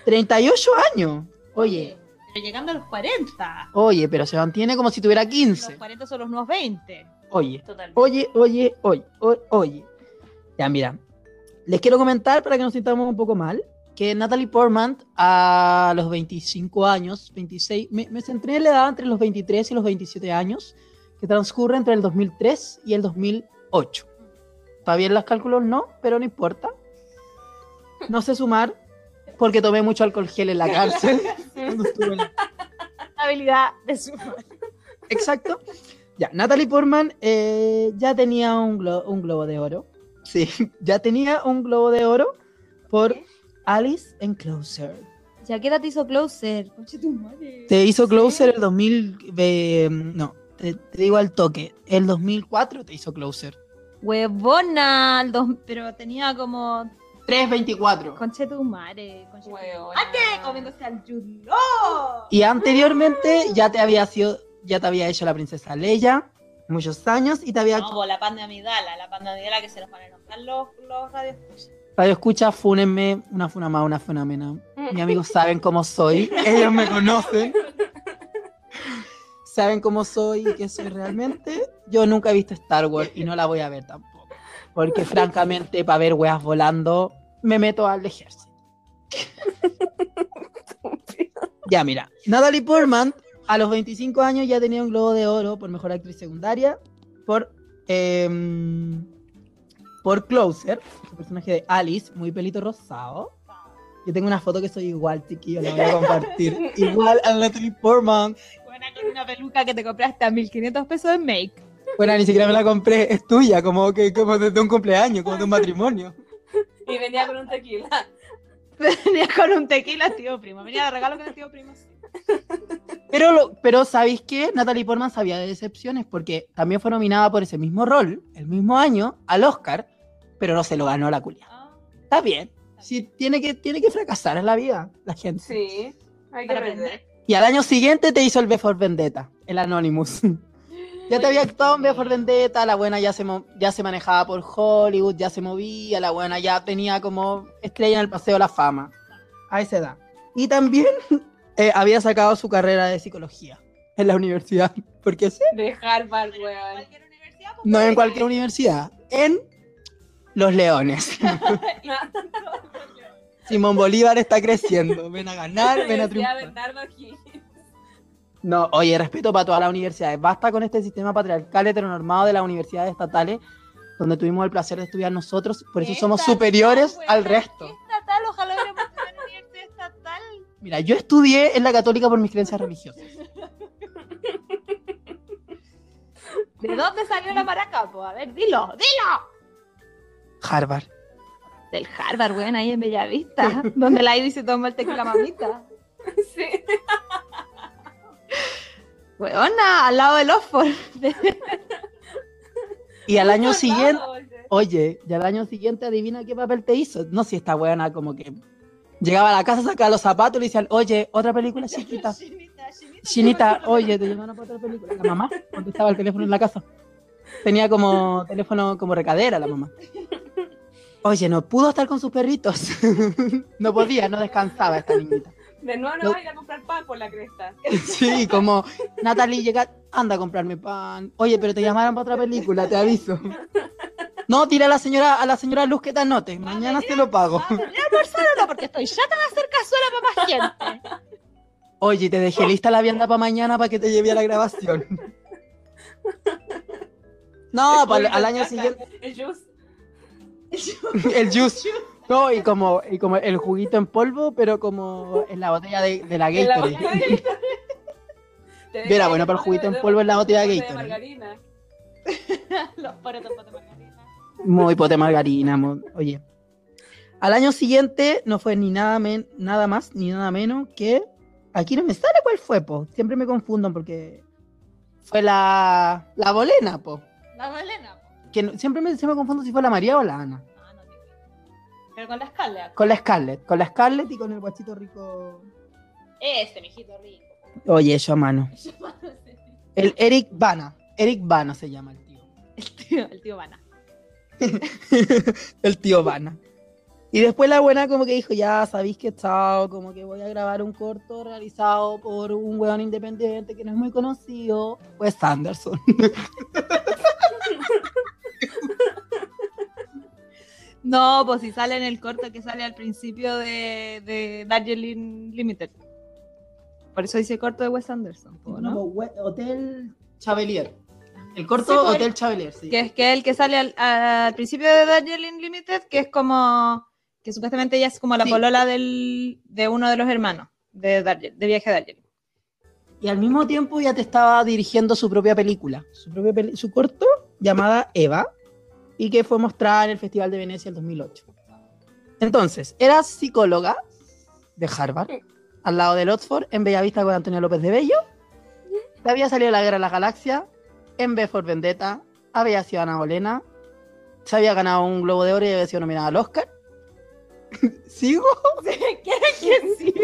38 años. Oye, llegando a los 40. oye, pero se mantiene como si tuviera Los 15. 40 son los nuevos 20. Oye, Totalmente. oye, oye, oye, oye, oye. Ya, mira, les quiero comentar para que nos sintamos un poco mal, que Natalie Portman a los 25 años, 26, me, me centré en la edad entre los 23 y los 27 años, que transcurre entre el 2003 y el 2008. ¿Está bien los cálculos? No, pero no importa. No sé sumar porque tomé mucho alcohol gel en la cárcel. cuando estuve en la- Habilidad de su. Exacto. Ya, Natalie Portman eh, ya tenía un, glo- un globo de oro. Sí, ya tenía un globo de oro por Alice en Closer. Ya que edad te hizo Closer. Te hizo Closer el 2000. eh, no, te, te digo al toque. El 2004 te hizo Closer. Huevona. el dos- Pero tenía como. 324. Conche tu madre. Conche. Comiéndose al Jude Law. Y anteriormente ya te había sido. Ya te había hecho la princesa Leia. Muchos años. Y te había. No, la panda amigdala. La panda amigdala que se nos van a enojar los, los radios. Radio escucha, fúnenme. Una funa más, una funa menos. Mis amigos saben cómo soy. Ellos me conocen. Saben cómo soy y qué soy realmente. Yo nunca he visto Star Wars y no la voy a ver tampoco. Porque francamente, para ver weas volando, me meto al ejército. ya, mira. Natalie Portman, a los 25 años ya tenía un globo de oro por mejor actriz secundaria. Por. em, por Closer, el personaje de Alice, muy pelito rosado. Yo tengo una foto que soy igual, chiquillo, la voy a compartir. igual a Natalie Portman. Buena con una peluca que te compraste a 1500 pesos en Make. Bueno, ni siquiera me la compré, es tuya, como que como de, un cumpleaños, como de un matrimonio. Y venía con un tequila. Venía con un tequila, tío primo. Venía de regalo con el tío primo. sí. Pero, lo- pero ¿sabéis qué? Natalie Portman sabía de decepciones porque también fue nominada por ese mismo rol, el mismo año, al Oscar, pero no se lo ganó la culia. Ah, Está bien. Sí, tiene que, tiene que fracasar en la vida, la gente. Sí, hay que aprender. Y al año siguiente te hizo el B for Vendetta, el Anonymous. ya te había actuado en B for Vendetta, la buena ya se, ya se manejaba por Hollywood, ya se movía, la buena ya tenía como estrella en el Paseo de la Fama. A esa edad. Y también eh, había sacado su carrera de psicología en la universidad. Porque sí. De Harvard, weón. Cualquier universidad, No en cualquier universidad, en Los Leones. Simón Bolívar está creciendo. Ven a ganar, ven a triunfar. Bernardo. No, oye, respeto para todas las universidades. Basta con este sistema patriarcal heteronormado de las universidades estatales, donde tuvimos el placer de estudiar nosotros. Por eso somos Estatal, superiores al resto. Estatal, ojalá hubiéramos tenido una universidad estatal. Mira, yo estudié en la católica por mis creencias religiosas. ¿De dónde salió la maraca? po? A ver, dilo, dilo. Harvard. Del Harvard, weón, ahí en Bellavista, donde la Ivy se toma el té con la mamita. Sí. Weona, al lado del Oxford. Y al año siguiente, oye. y al año siguiente adivina qué papel te hizo. No si esta buena como que llegaba a la casa, sacaba los zapatos y le decían, oye, otra película chiquita. Chinita, oye, te llamaron para otra película. La mamá contestaba el teléfono en la casa. Tenía como teléfono como recadera la mamá. Oye, no pudo estar con sus perritos. no podía, no descansaba esta niñita. De nuevo no No. a ir a comprar pan por la cresta. Sí, como Natalie llega, anda a comprarme pan. Oye, pero te llamaron para otra película, te aviso. No, tira a la señora, a la señora Luz que te anote. Mañana se lo pago. Ah, a no, porque estoy chata de hacer cazuela para más gente. Oye, te dejé lista la vianda para mañana para que te lleve a la grabación. No, pues, al, año siguiente El juice. el juice. No, y como, y como el juguito en polvo, pero como en la botella de, de la Gatorade. deja bueno, pero el juguito en polvo en la botella de de Gatorade. margarina. Los porotos de margarina. Muy pote margarina, mo- oye. Al año siguiente no fue ni nada, men- nada más ni nada menos que. Aquí no me sale cuál fue, po. Siempre me confundo porque. Fue la. La bolena, po. La Malena. Que no- siempre me, siempre me confundo si fue la María o la Ana. Pero con la escala. Con la Scarlett. Con la Scarlett y con el guachito rico. Este, mijito rico. Oye, eso a mano. El Eric Bana. Eric Bana se llama el tío. El tío, el tío Vana. el tío Bana. Y después la buena como que dijo, ya sabéis que chao, como que voy a grabar un corto realizado por un weón independiente que no es muy conocido, pues Anderson. No, pues si sale en el corto que sale al principio de, de Darjeeling Limited. Por eso dice corto de Wes Anderson, po, ¿no? Hotel Chavelier. El corto Sí, pues, Hotel Chavelier, sí. Que es que el que sale al, al principio de Darjeeling Limited, que es como que supuestamente ella es como la Sí. polola del, de uno de los hermanos de, Darjeeling, de viaje a Darjeeling. Y al mismo tiempo ya te estaba dirigiendo su propia película, su, propia peli- su corto llamada Eva, y que fue mostrada en el Festival de Venecia el 2008. Entonces, eras psicóloga de Harvard, al lado del Oxford, en Bellavista con Antonio López de Bello. Te había salido la Guerra de la Galaxia, en B for Vendetta, había sido Ana Bolena, se había ganado un Globo de Oro y había sido nominada al Oscar. ¿Sigo? ¿Quieres que sí?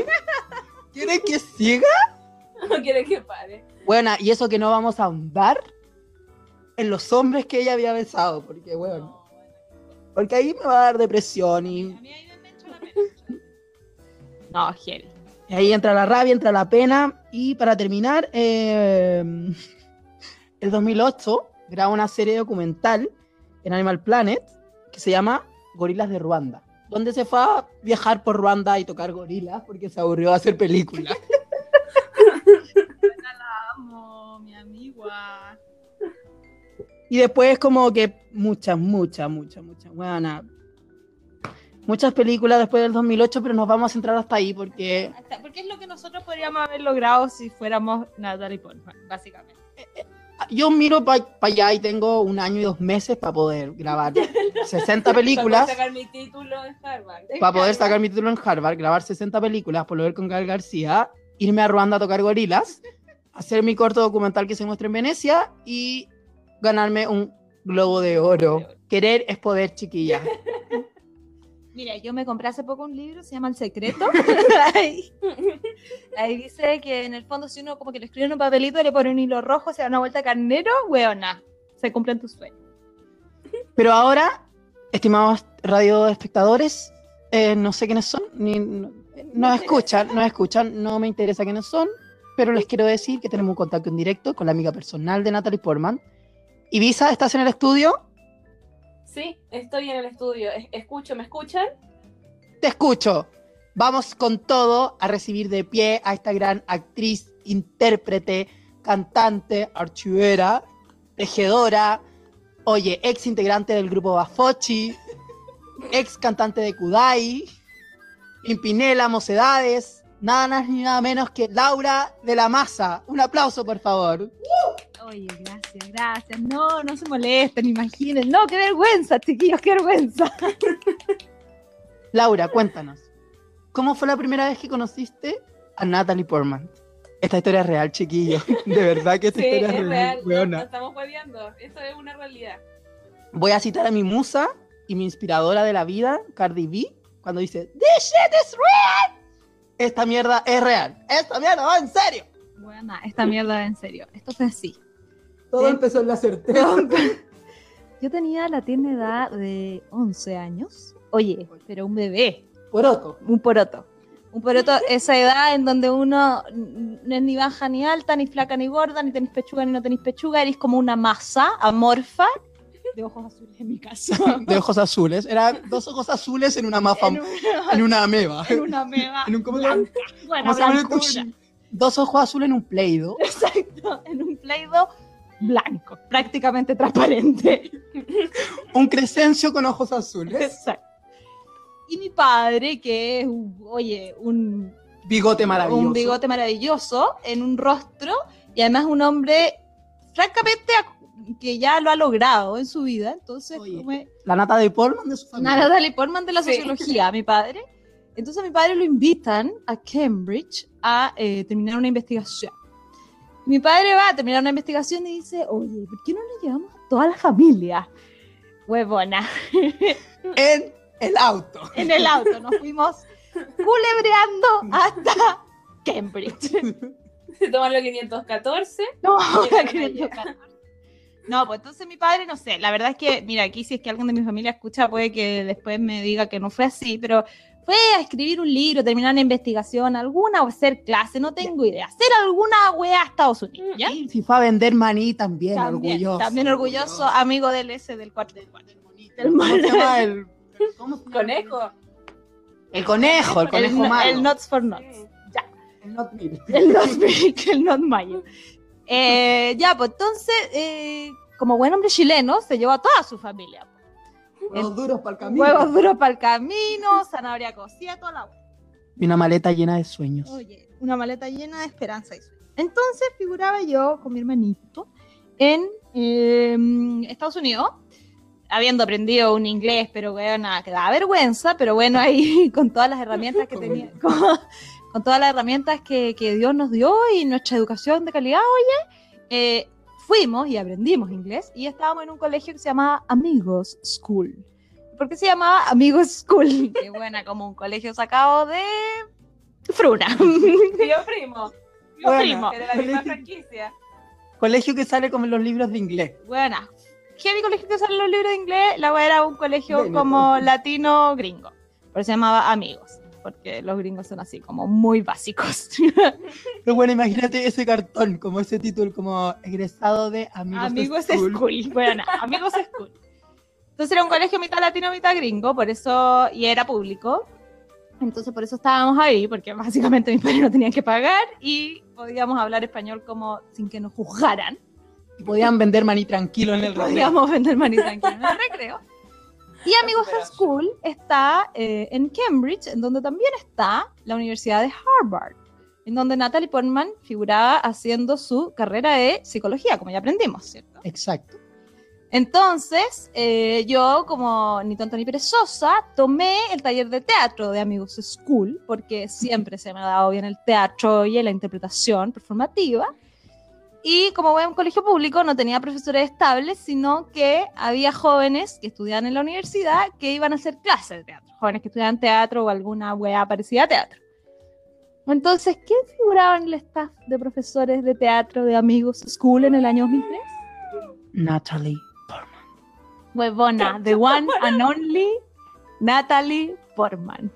¿Quieres que siga? No quiere que pare. Buena, y eso que no vamos a ahondar en los hombres que ella había besado, porque bueno, porque ahí me va a dar depresión y, No, Gel. y ahí entra la rabia, entra la pena y para terminar, eh, el 2008 graba una serie documental en Animal Planet que se llama Gorilas de Ruanda, donde se fue a viajar por Ruanda y tocar gorilas porque se aburrió de hacer películas. Amo, mi amigua. Y después como que muchas, muchas, muchas, muchas, buena. Muchas películas después del 2008, pero nos vamos a centrar hasta ahí porque Porque es lo que nosotros podríamos haber logrado si fuéramos Natalie Portman, básicamente. yo miro para allá y tengo un año y dos meses para poder grabar 60 películas, Para sacar mi título en Harvard. para poder sacar mi título en Harvard, grabar 60 películas, por lo ver con Gal García, irme a Ruanda a tocar gorilas, hacer mi corto documental que se muestra en Venecia y ganarme un globo de oro. Querer es poder, chiquilla. Mira, yo me compré hace poco un libro, se llama El Secreto. ahí, ahí dice que en el fondo si uno como que le escribe en un papelito, le pone un hilo rojo, se da una vuelta carnero, weona, se cumplen tus sueños. Pero ahora, estimados radio espectadores, eh, no sé quiénes son, ni no, nos escuchan, nos escuchan, no me interesa quiénes son, pero les quiero decir que tenemos un contacto en directo con la amiga personal de Natalie Portman Ibiza, ¿estás en el estudio? Sí, estoy en el estudio. Es- Escucho, ¿me escuchan? Te escucho. Vamos con todo a recibir de pie a esta gran actriz, intérprete, cantante, archivera, tejedora, oye, ex integrante del grupo Bafochi, ex cantante de Kudai, Pimpinela, Mocedades, nada más ni nada menos que Laura de la Masa. Un aplauso, por favor. Oye, gracias, gracias. No, no se molesten, imaginen. No, qué vergüenza, chiquillos, qué vergüenza. Laura, cuéntanos. ¿Cómo fue la primera vez que conociste a Natalie Portman? Esta historia es real, chiquillo. De verdad que esta Sí, historia es es real, real. No, no estamos jodiendo. Esto es una realidad. Voy a citar a mi musa y mi inspiradora de la vida, Cardi B, cuando dice, This shit is real. Esta mierda es real. Esta mierda va en serio. Bueno, esta mierda en serio. Esto fue así. Todo Sí. empezó en la certeza. Yo tenía la tierna edad de 11 años. Oye, pero un bebé, Poroto. un poroto. Un poroto, esa edad en donde uno no es ni baja ni alta, ni flaca ni gorda, ni tenés pechuga ni no tenés pechuga, eres como una masa amorfa de ojos azules en mi caso. De ojos azules. Eran dos ojos azules en una mafa, en, una, en una ameba. en una meba En un- ¿cómo blanca. Bueno. Dos ojos azules en un pleido. Exacto, en un Play-Doh blanco, prácticamente transparente. Un crescencio con ojos azules. Exacto. Y mi padre, que es, oye, un, Bigote maravilloso. un bigote maravilloso en un rostro y además un hombre, francamente, que ya lo ha logrado en su vida. Entonces, Oye, La nata de Portman de su familia. Nada, Natalie Portman de la Sí. sociología, mi padre. Entonces, a mi padre lo invitan a Cambridge a eh, terminar una investigación. Mi padre va a terminar una investigación y dice, oye, ¿por qué no nos llevamos a toda la familia? Huevona. En el auto. En el auto nos fuimos culebreando hasta Cambridge. Se toman los 514. No, Llegan la que allá. toca. No, pues entonces mi padre, no sé, la verdad es que, mira, aquí si es que alguien de mi familia escucha, puede que después me diga que no fue así, pero fue a escribir un libro, terminar una investigación, alguna o hacer clase, no tengo idea, hacer alguna wea a Estados Unidos, ¿ya? Y si fue a vender maní también, También, orgulloso. también orgulloso, amigo del S del cuarto del cuarto. Del ¿Cómo se mal. llama el. Conejo. El conejo, el El, conejo no- malo. el Nuts for Nuts. Sí. El not milk. El Not Milk, el Not Mayo. Eh, ya, pues entonces, eh, como buen hombre chileno, se llevó a toda su familia. Huevos duros para el camino. Huevos duros para el camino, zanahoria cocida, toda la Y una maleta llena de sueños. Oye, una maleta llena de esperanza y sueños. Entonces figuraba yo con mi hermanito en eh, Estados Unidos, habiendo aprendido un inglés, pero bueno, nada, que daba vergüenza, pero bueno, ahí con todas las herramientas que tenía, con, con todas las herramientas que, que Dios nos dio y nuestra educación de calidad, oye, eh, fuimos y aprendimos inglés y estábamos en un colegio que se llamaba Amigos School. ¿Por qué se llamaba Amigos School? Que buena, como un colegio sacado de Fruna. Tío primo. Tío Bueno. primo. Era la misma franquicia. Colegio que sale como en los libros de inglés. Buena. ¿Qué mi colegio que salen los libros de inglés? La era un colegio como latino gringo. Por eso se llamaba Amigos. Porque los gringos son así, como muy básicos. Pero bueno, imagínate ese cartón, como ese título, como egresado de Amigos, Amigos School. School. Bueno, Amigos School. Entonces era un colegio mitad latino, mitad gringo, por eso, y era público. Entonces por eso estábamos ahí, porque básicamente mis padres no tenían que pagar y podíamos hablar español como sin que nos juzgaran. Podían vender maní tranquilo en el radio. Podíamos vender maní tranquilo en el recreo. Y Amigos. School está eh, en Cambridge, en donde también está la Universidad de Harvard, en donde Natalie Portman figuraba haciendo su carrera de psicología, como ya aprendimos, ¿cierto? Exacto. Entonces, eh, yo, como ni tonta ni perezosa, tomé el taller de teatro de Amigos School, porque siempre se me ha dado bien el teatro y la interpretación performativa. Y como voy a un colegio público, no tenía profesores estables, sino que había jóvenes que estudiaban en la universidad que iban a hacer clases de teatro. Jóvenes que estudiaban teatro o alguna weá parecida a teatro. Entonces, ¿quién figuraba en el staff de profesores de teatro de Amigos School en el año 2003? Natalie. Huevona, the one and only Natalie Portman.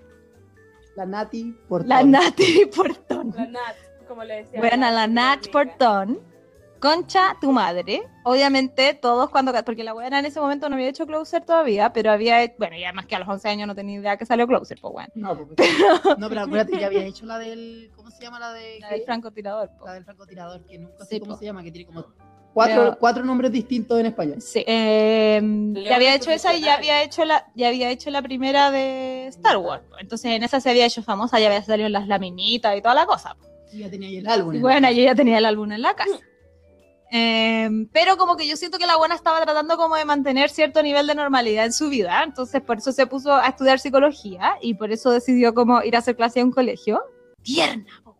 La Nati por La. Natalie Portón. La Nat, como le decía. Bueno, la Nat amiga. Portón concha tu madre. Obviamente, todos cuando. Porque la buena en ese momento no había hecho Closer todavía, pero había. Bueno, y además que a los 11 años no tenía idea que salió Closer, pues bueno. No, porque- no, pero acuérdate, ya había hecho la del. ¿Cómo se llama la de.? La del francotirador, po. La del francotirador, que nunca sé Sí, cómo po. se llama, que tiene como cuatro, Pero- cuatro nombres distintos en español. Sí, eh, ya había hecho esa y ya había hecho la, ya había hecho la primera de Star Wars. Entonces en esa se había hecho famosa, ya había salido las laminitas y toda la cosa. Y ya tenía ahí el álbum. Bueno, yo ya tenía el álbum en la casa. Eh, pero como que yo siento que la buena estaba tratando como de mantener cierto nivel de normalidad en su vida, entonces por eso se puso a estudiar psicología y por eso decidió como ir a hacer clase en un colegio. Tierna, po,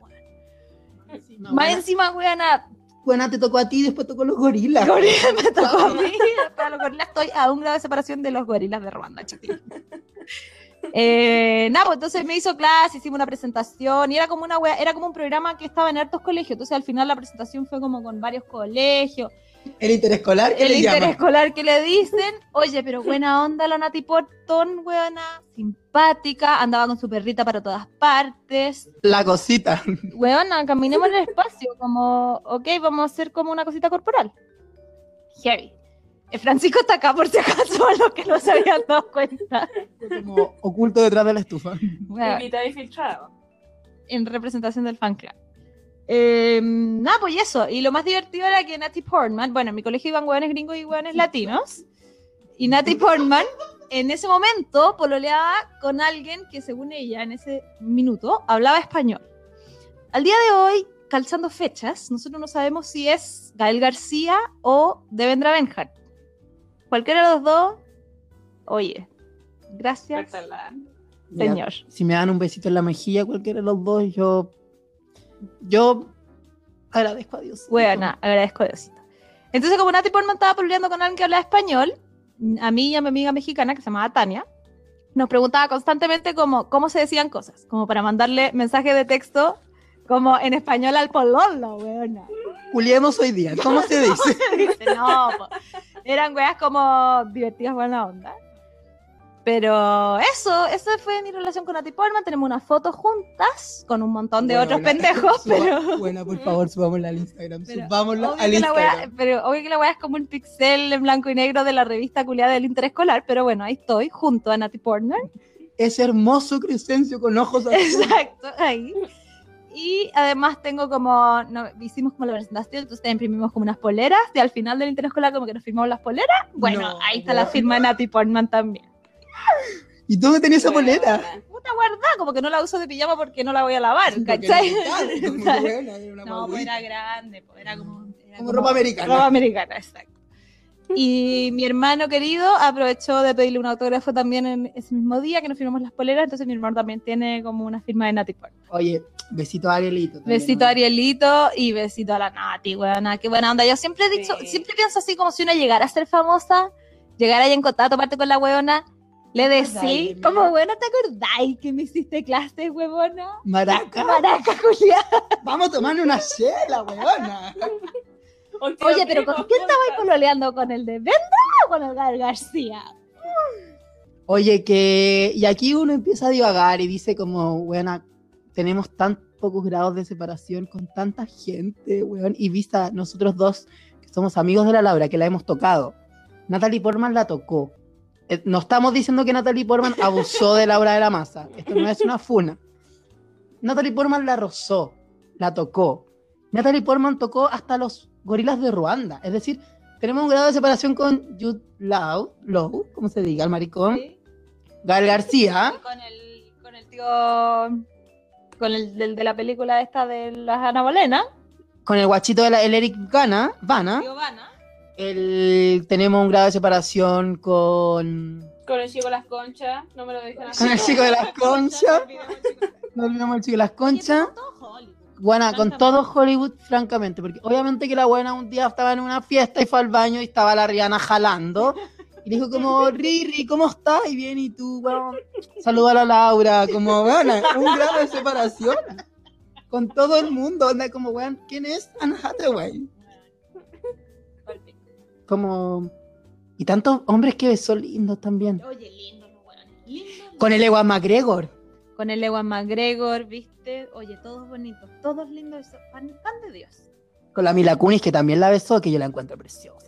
no, Más buena, encima, weona, buena te tocó a ti, después tocó los gorilas. Gorila me tocó a mí. Para los gorilas estoy a un grado de separación de los gorilas de Ruanda, chiquillos. Eh, nada, pues entonces me hizo clase, hicimos una presentación y era como una wea- era como un programa que estaba en hartos colegios. Entonces al final la presentación fue como con varios colegios. El interescolar, ¿qué El le que le dicen, oye, pero buena onda la Nati Porton, weona, simpática, andaba con su perrita para todas partes. La cosita. Weona, caminemos en el espacio, como, ok, vamos a hacer como una cosita corporal. Heavy. Eh, Francisco está acá por si acaso, a los que no se habían dado cuenta. Como oculto detrás de la estufa. Weona, Invitado y filtrado. en representación del fan club. Eh, nada, pues y eso. Y lo más divertido era que Nati Portman, bueno, en mi colegio iban hueones gringos y hueones latinos. Y Nati Portman, en ese momento, pololeaba con alguien que, según ella, en ese minuto, hablaba español. Al día de hoy, calzando fechas, nosotros no sabemos si es Gael García o Devendra Benhart. Cualquiera de los dos, oye, gracias. Mira, señor. si me dan un besito en la mejilla, cualquiera de los dos, yo. Yo agradezco a Dios. Buena, agradezco a Diosito. Entonces, como Nati Portman estaba peleando con alguien que hablaba español, a mí y a mi amiga mexicana, que se llamaba Tania, nos preguntaba constantemente cómo, cómo se decían cosas, como para mandarle mensajes de texto como en español al pololo, weona. Juliemos hoy día, ¿cómo se dice? No, po. eran weas como divertidas, buena onda. Pero eso, esa fue mi relación con Nati Portman. Tenemos una foto juntas con un montón de Bueno, otros la- pendejos, suba- pero... Buena, por favor, subámosla al Instagram. Pero subámosla al Instagram. wea- pero obvio que la weá es como un pixel en blanco y negro de la revista culiada del interescolar, pero bueno, ahí estoy, junto a Nati Portman. Ese hermoso Crescencio con ojos azules. Exacto, ahí. Y además tengo como, no, hicimos como la presentación, entonces imprimimos como unas poleras, y al final del interescolar como que nos firmamos las poleras. Bueno, No, ahí está la firma de Nati Portman también. ¿Y dónde tenía esa polera? Puta guarda, como que no la uso de pijama porque no la voy a lavar, ¿cachai? era buena, era una No, pues era grande, pues era como... era Como ropa americana. Ropa americana, exacto. Y mi hermano querido aprovechó de pedirle un autógrafo también en ese mismo día que nos firmamos las poleras, entonces mi hermano también tiene como una firma de Nati Portman. Oye, besito a Arielito. también, Besito ¿no? a Arielito y besito a la Nati, buena, qué buena onda. Yo siempre he dicho, Sí. siempre pienso así como si uno llegara a ser famosa, llegara ahí en contacto, aparte con la huevona, le acordáis de decí, mí? como bueno, ¿te acordáis que me hiciste clases, huevona? Maraca. Maraca, Julián. Vamos a tomar una chela, weona. Tío Oye, pero ¿con quién estabas juntas. pololeando? ¿Con el de Venda o con el Gal García? Oye, que. Y aquí uno empieza a divagar y dice, como, weona, tenemos tan pocos grados de separación con tanta gente, weón. Y vista, nosotros dos, que somos amigos de la Laura, que la hemos tocado. Natalie Portman la tocó. Eh, No estamos diciendo que Natalie Portman abusó de Laura de la Maza. Esto no es una funa. Natalie Portman la rozó, la tocó. Natalie Portman tocó hasta los gorilas de Ruanda. Es decir, tenemos un grado de separación con Jude Law, Law, como se diga, el maricón. Gal García. Y con el, con el tío. Con el del de la película esta de las Ana Bolena. Con el guachito de la, el Eric Gana, Vana. El, tenemos un grado de separación con, Con el chico de las conchas, no me lo dejan con el chico de las conchas. No olvidemos el chico de las conchas. Buena, con todo Hollywood, francamente, porque obviamente que la buena un día estaba en una fiesta y fue al baño y estaba la Rihanna jalando. Y dijo como, Riri, ¿cómo estás? Y bien, ¿y tú, weón? Saluda a la Laura, como, weón, un grado de separación. Con todo el mundo, onda, como, weón, ¿quién es Anne Hathaway? Como... Y tantos hombres que besó lindos también. Oye, lindo, los weones, lindo. Con el Ewan McGregor. Con el Ewan McGregor, ¿viste? Oye, todos bonitos, todos lindos. Pan, pan de Dios. Con la Mila Kunis, que también la besó, que yo la encuentro preciosa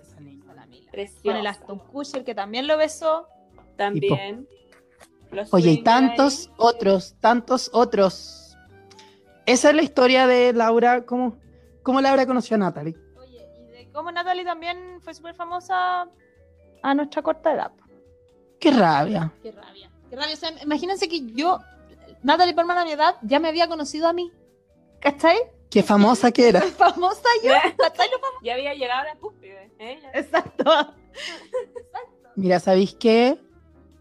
Preciosa. Con el Aston Kutcher, que también lo besó. También. Los Oye, y tantos ahí. otros, tantos otros. Esa es la historia de Laura, ¿cómo, cómo Laura conoció a Natalie? Oye, y de cómo Natalie también fue súper famosa a nuestra corta edad. Qué rabia. Qué rabia. Qué rabia. O sea, imagínense que yo, Natalie Portman a mi edad, ya me había conocido a mí. ¿Cachai? Qué famosa que era. Famosa yo. Ya había llegado a la cúspide. ¿eh? Ya- Exacto. Mira, ¿sabéis qué?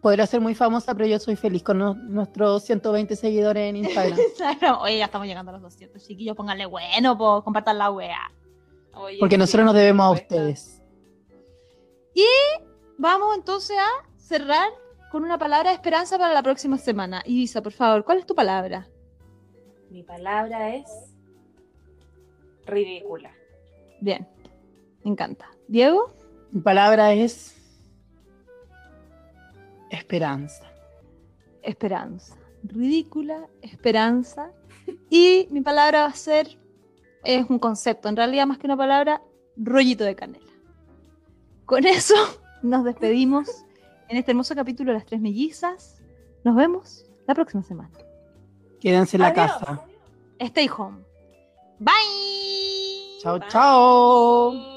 Podría ser muy famosa, pero yo soy feliz con no- nuestros 120 seguidores en Instagram. Claro. Oye, ya estamos llegando a los 200. Chiquillos, pónganle bueno, pues, compartan la wea. Oye, Porque sí, nosotros nos debemos a ustedes. Vamos entonces a cerrar con una palabra de esperanza para la próxima semana. Ibiza, por favor, ¿cuál es tu palabra? Mi palabra es ridícula. Bien, me encanta. Diego, Mi palabra es esperanza. esperanza. Ridícula, esperanza. Y mi palabra va a ser, es un concepto, en realidad más que una palabra, rollito de canela. Con eso nos despedimos en este hermoso capítulo de Las Tres Mellizas. Nos vemos la próxima semana. Quédense en la Adiós. casa. Stay home. Bye. Chao, chao.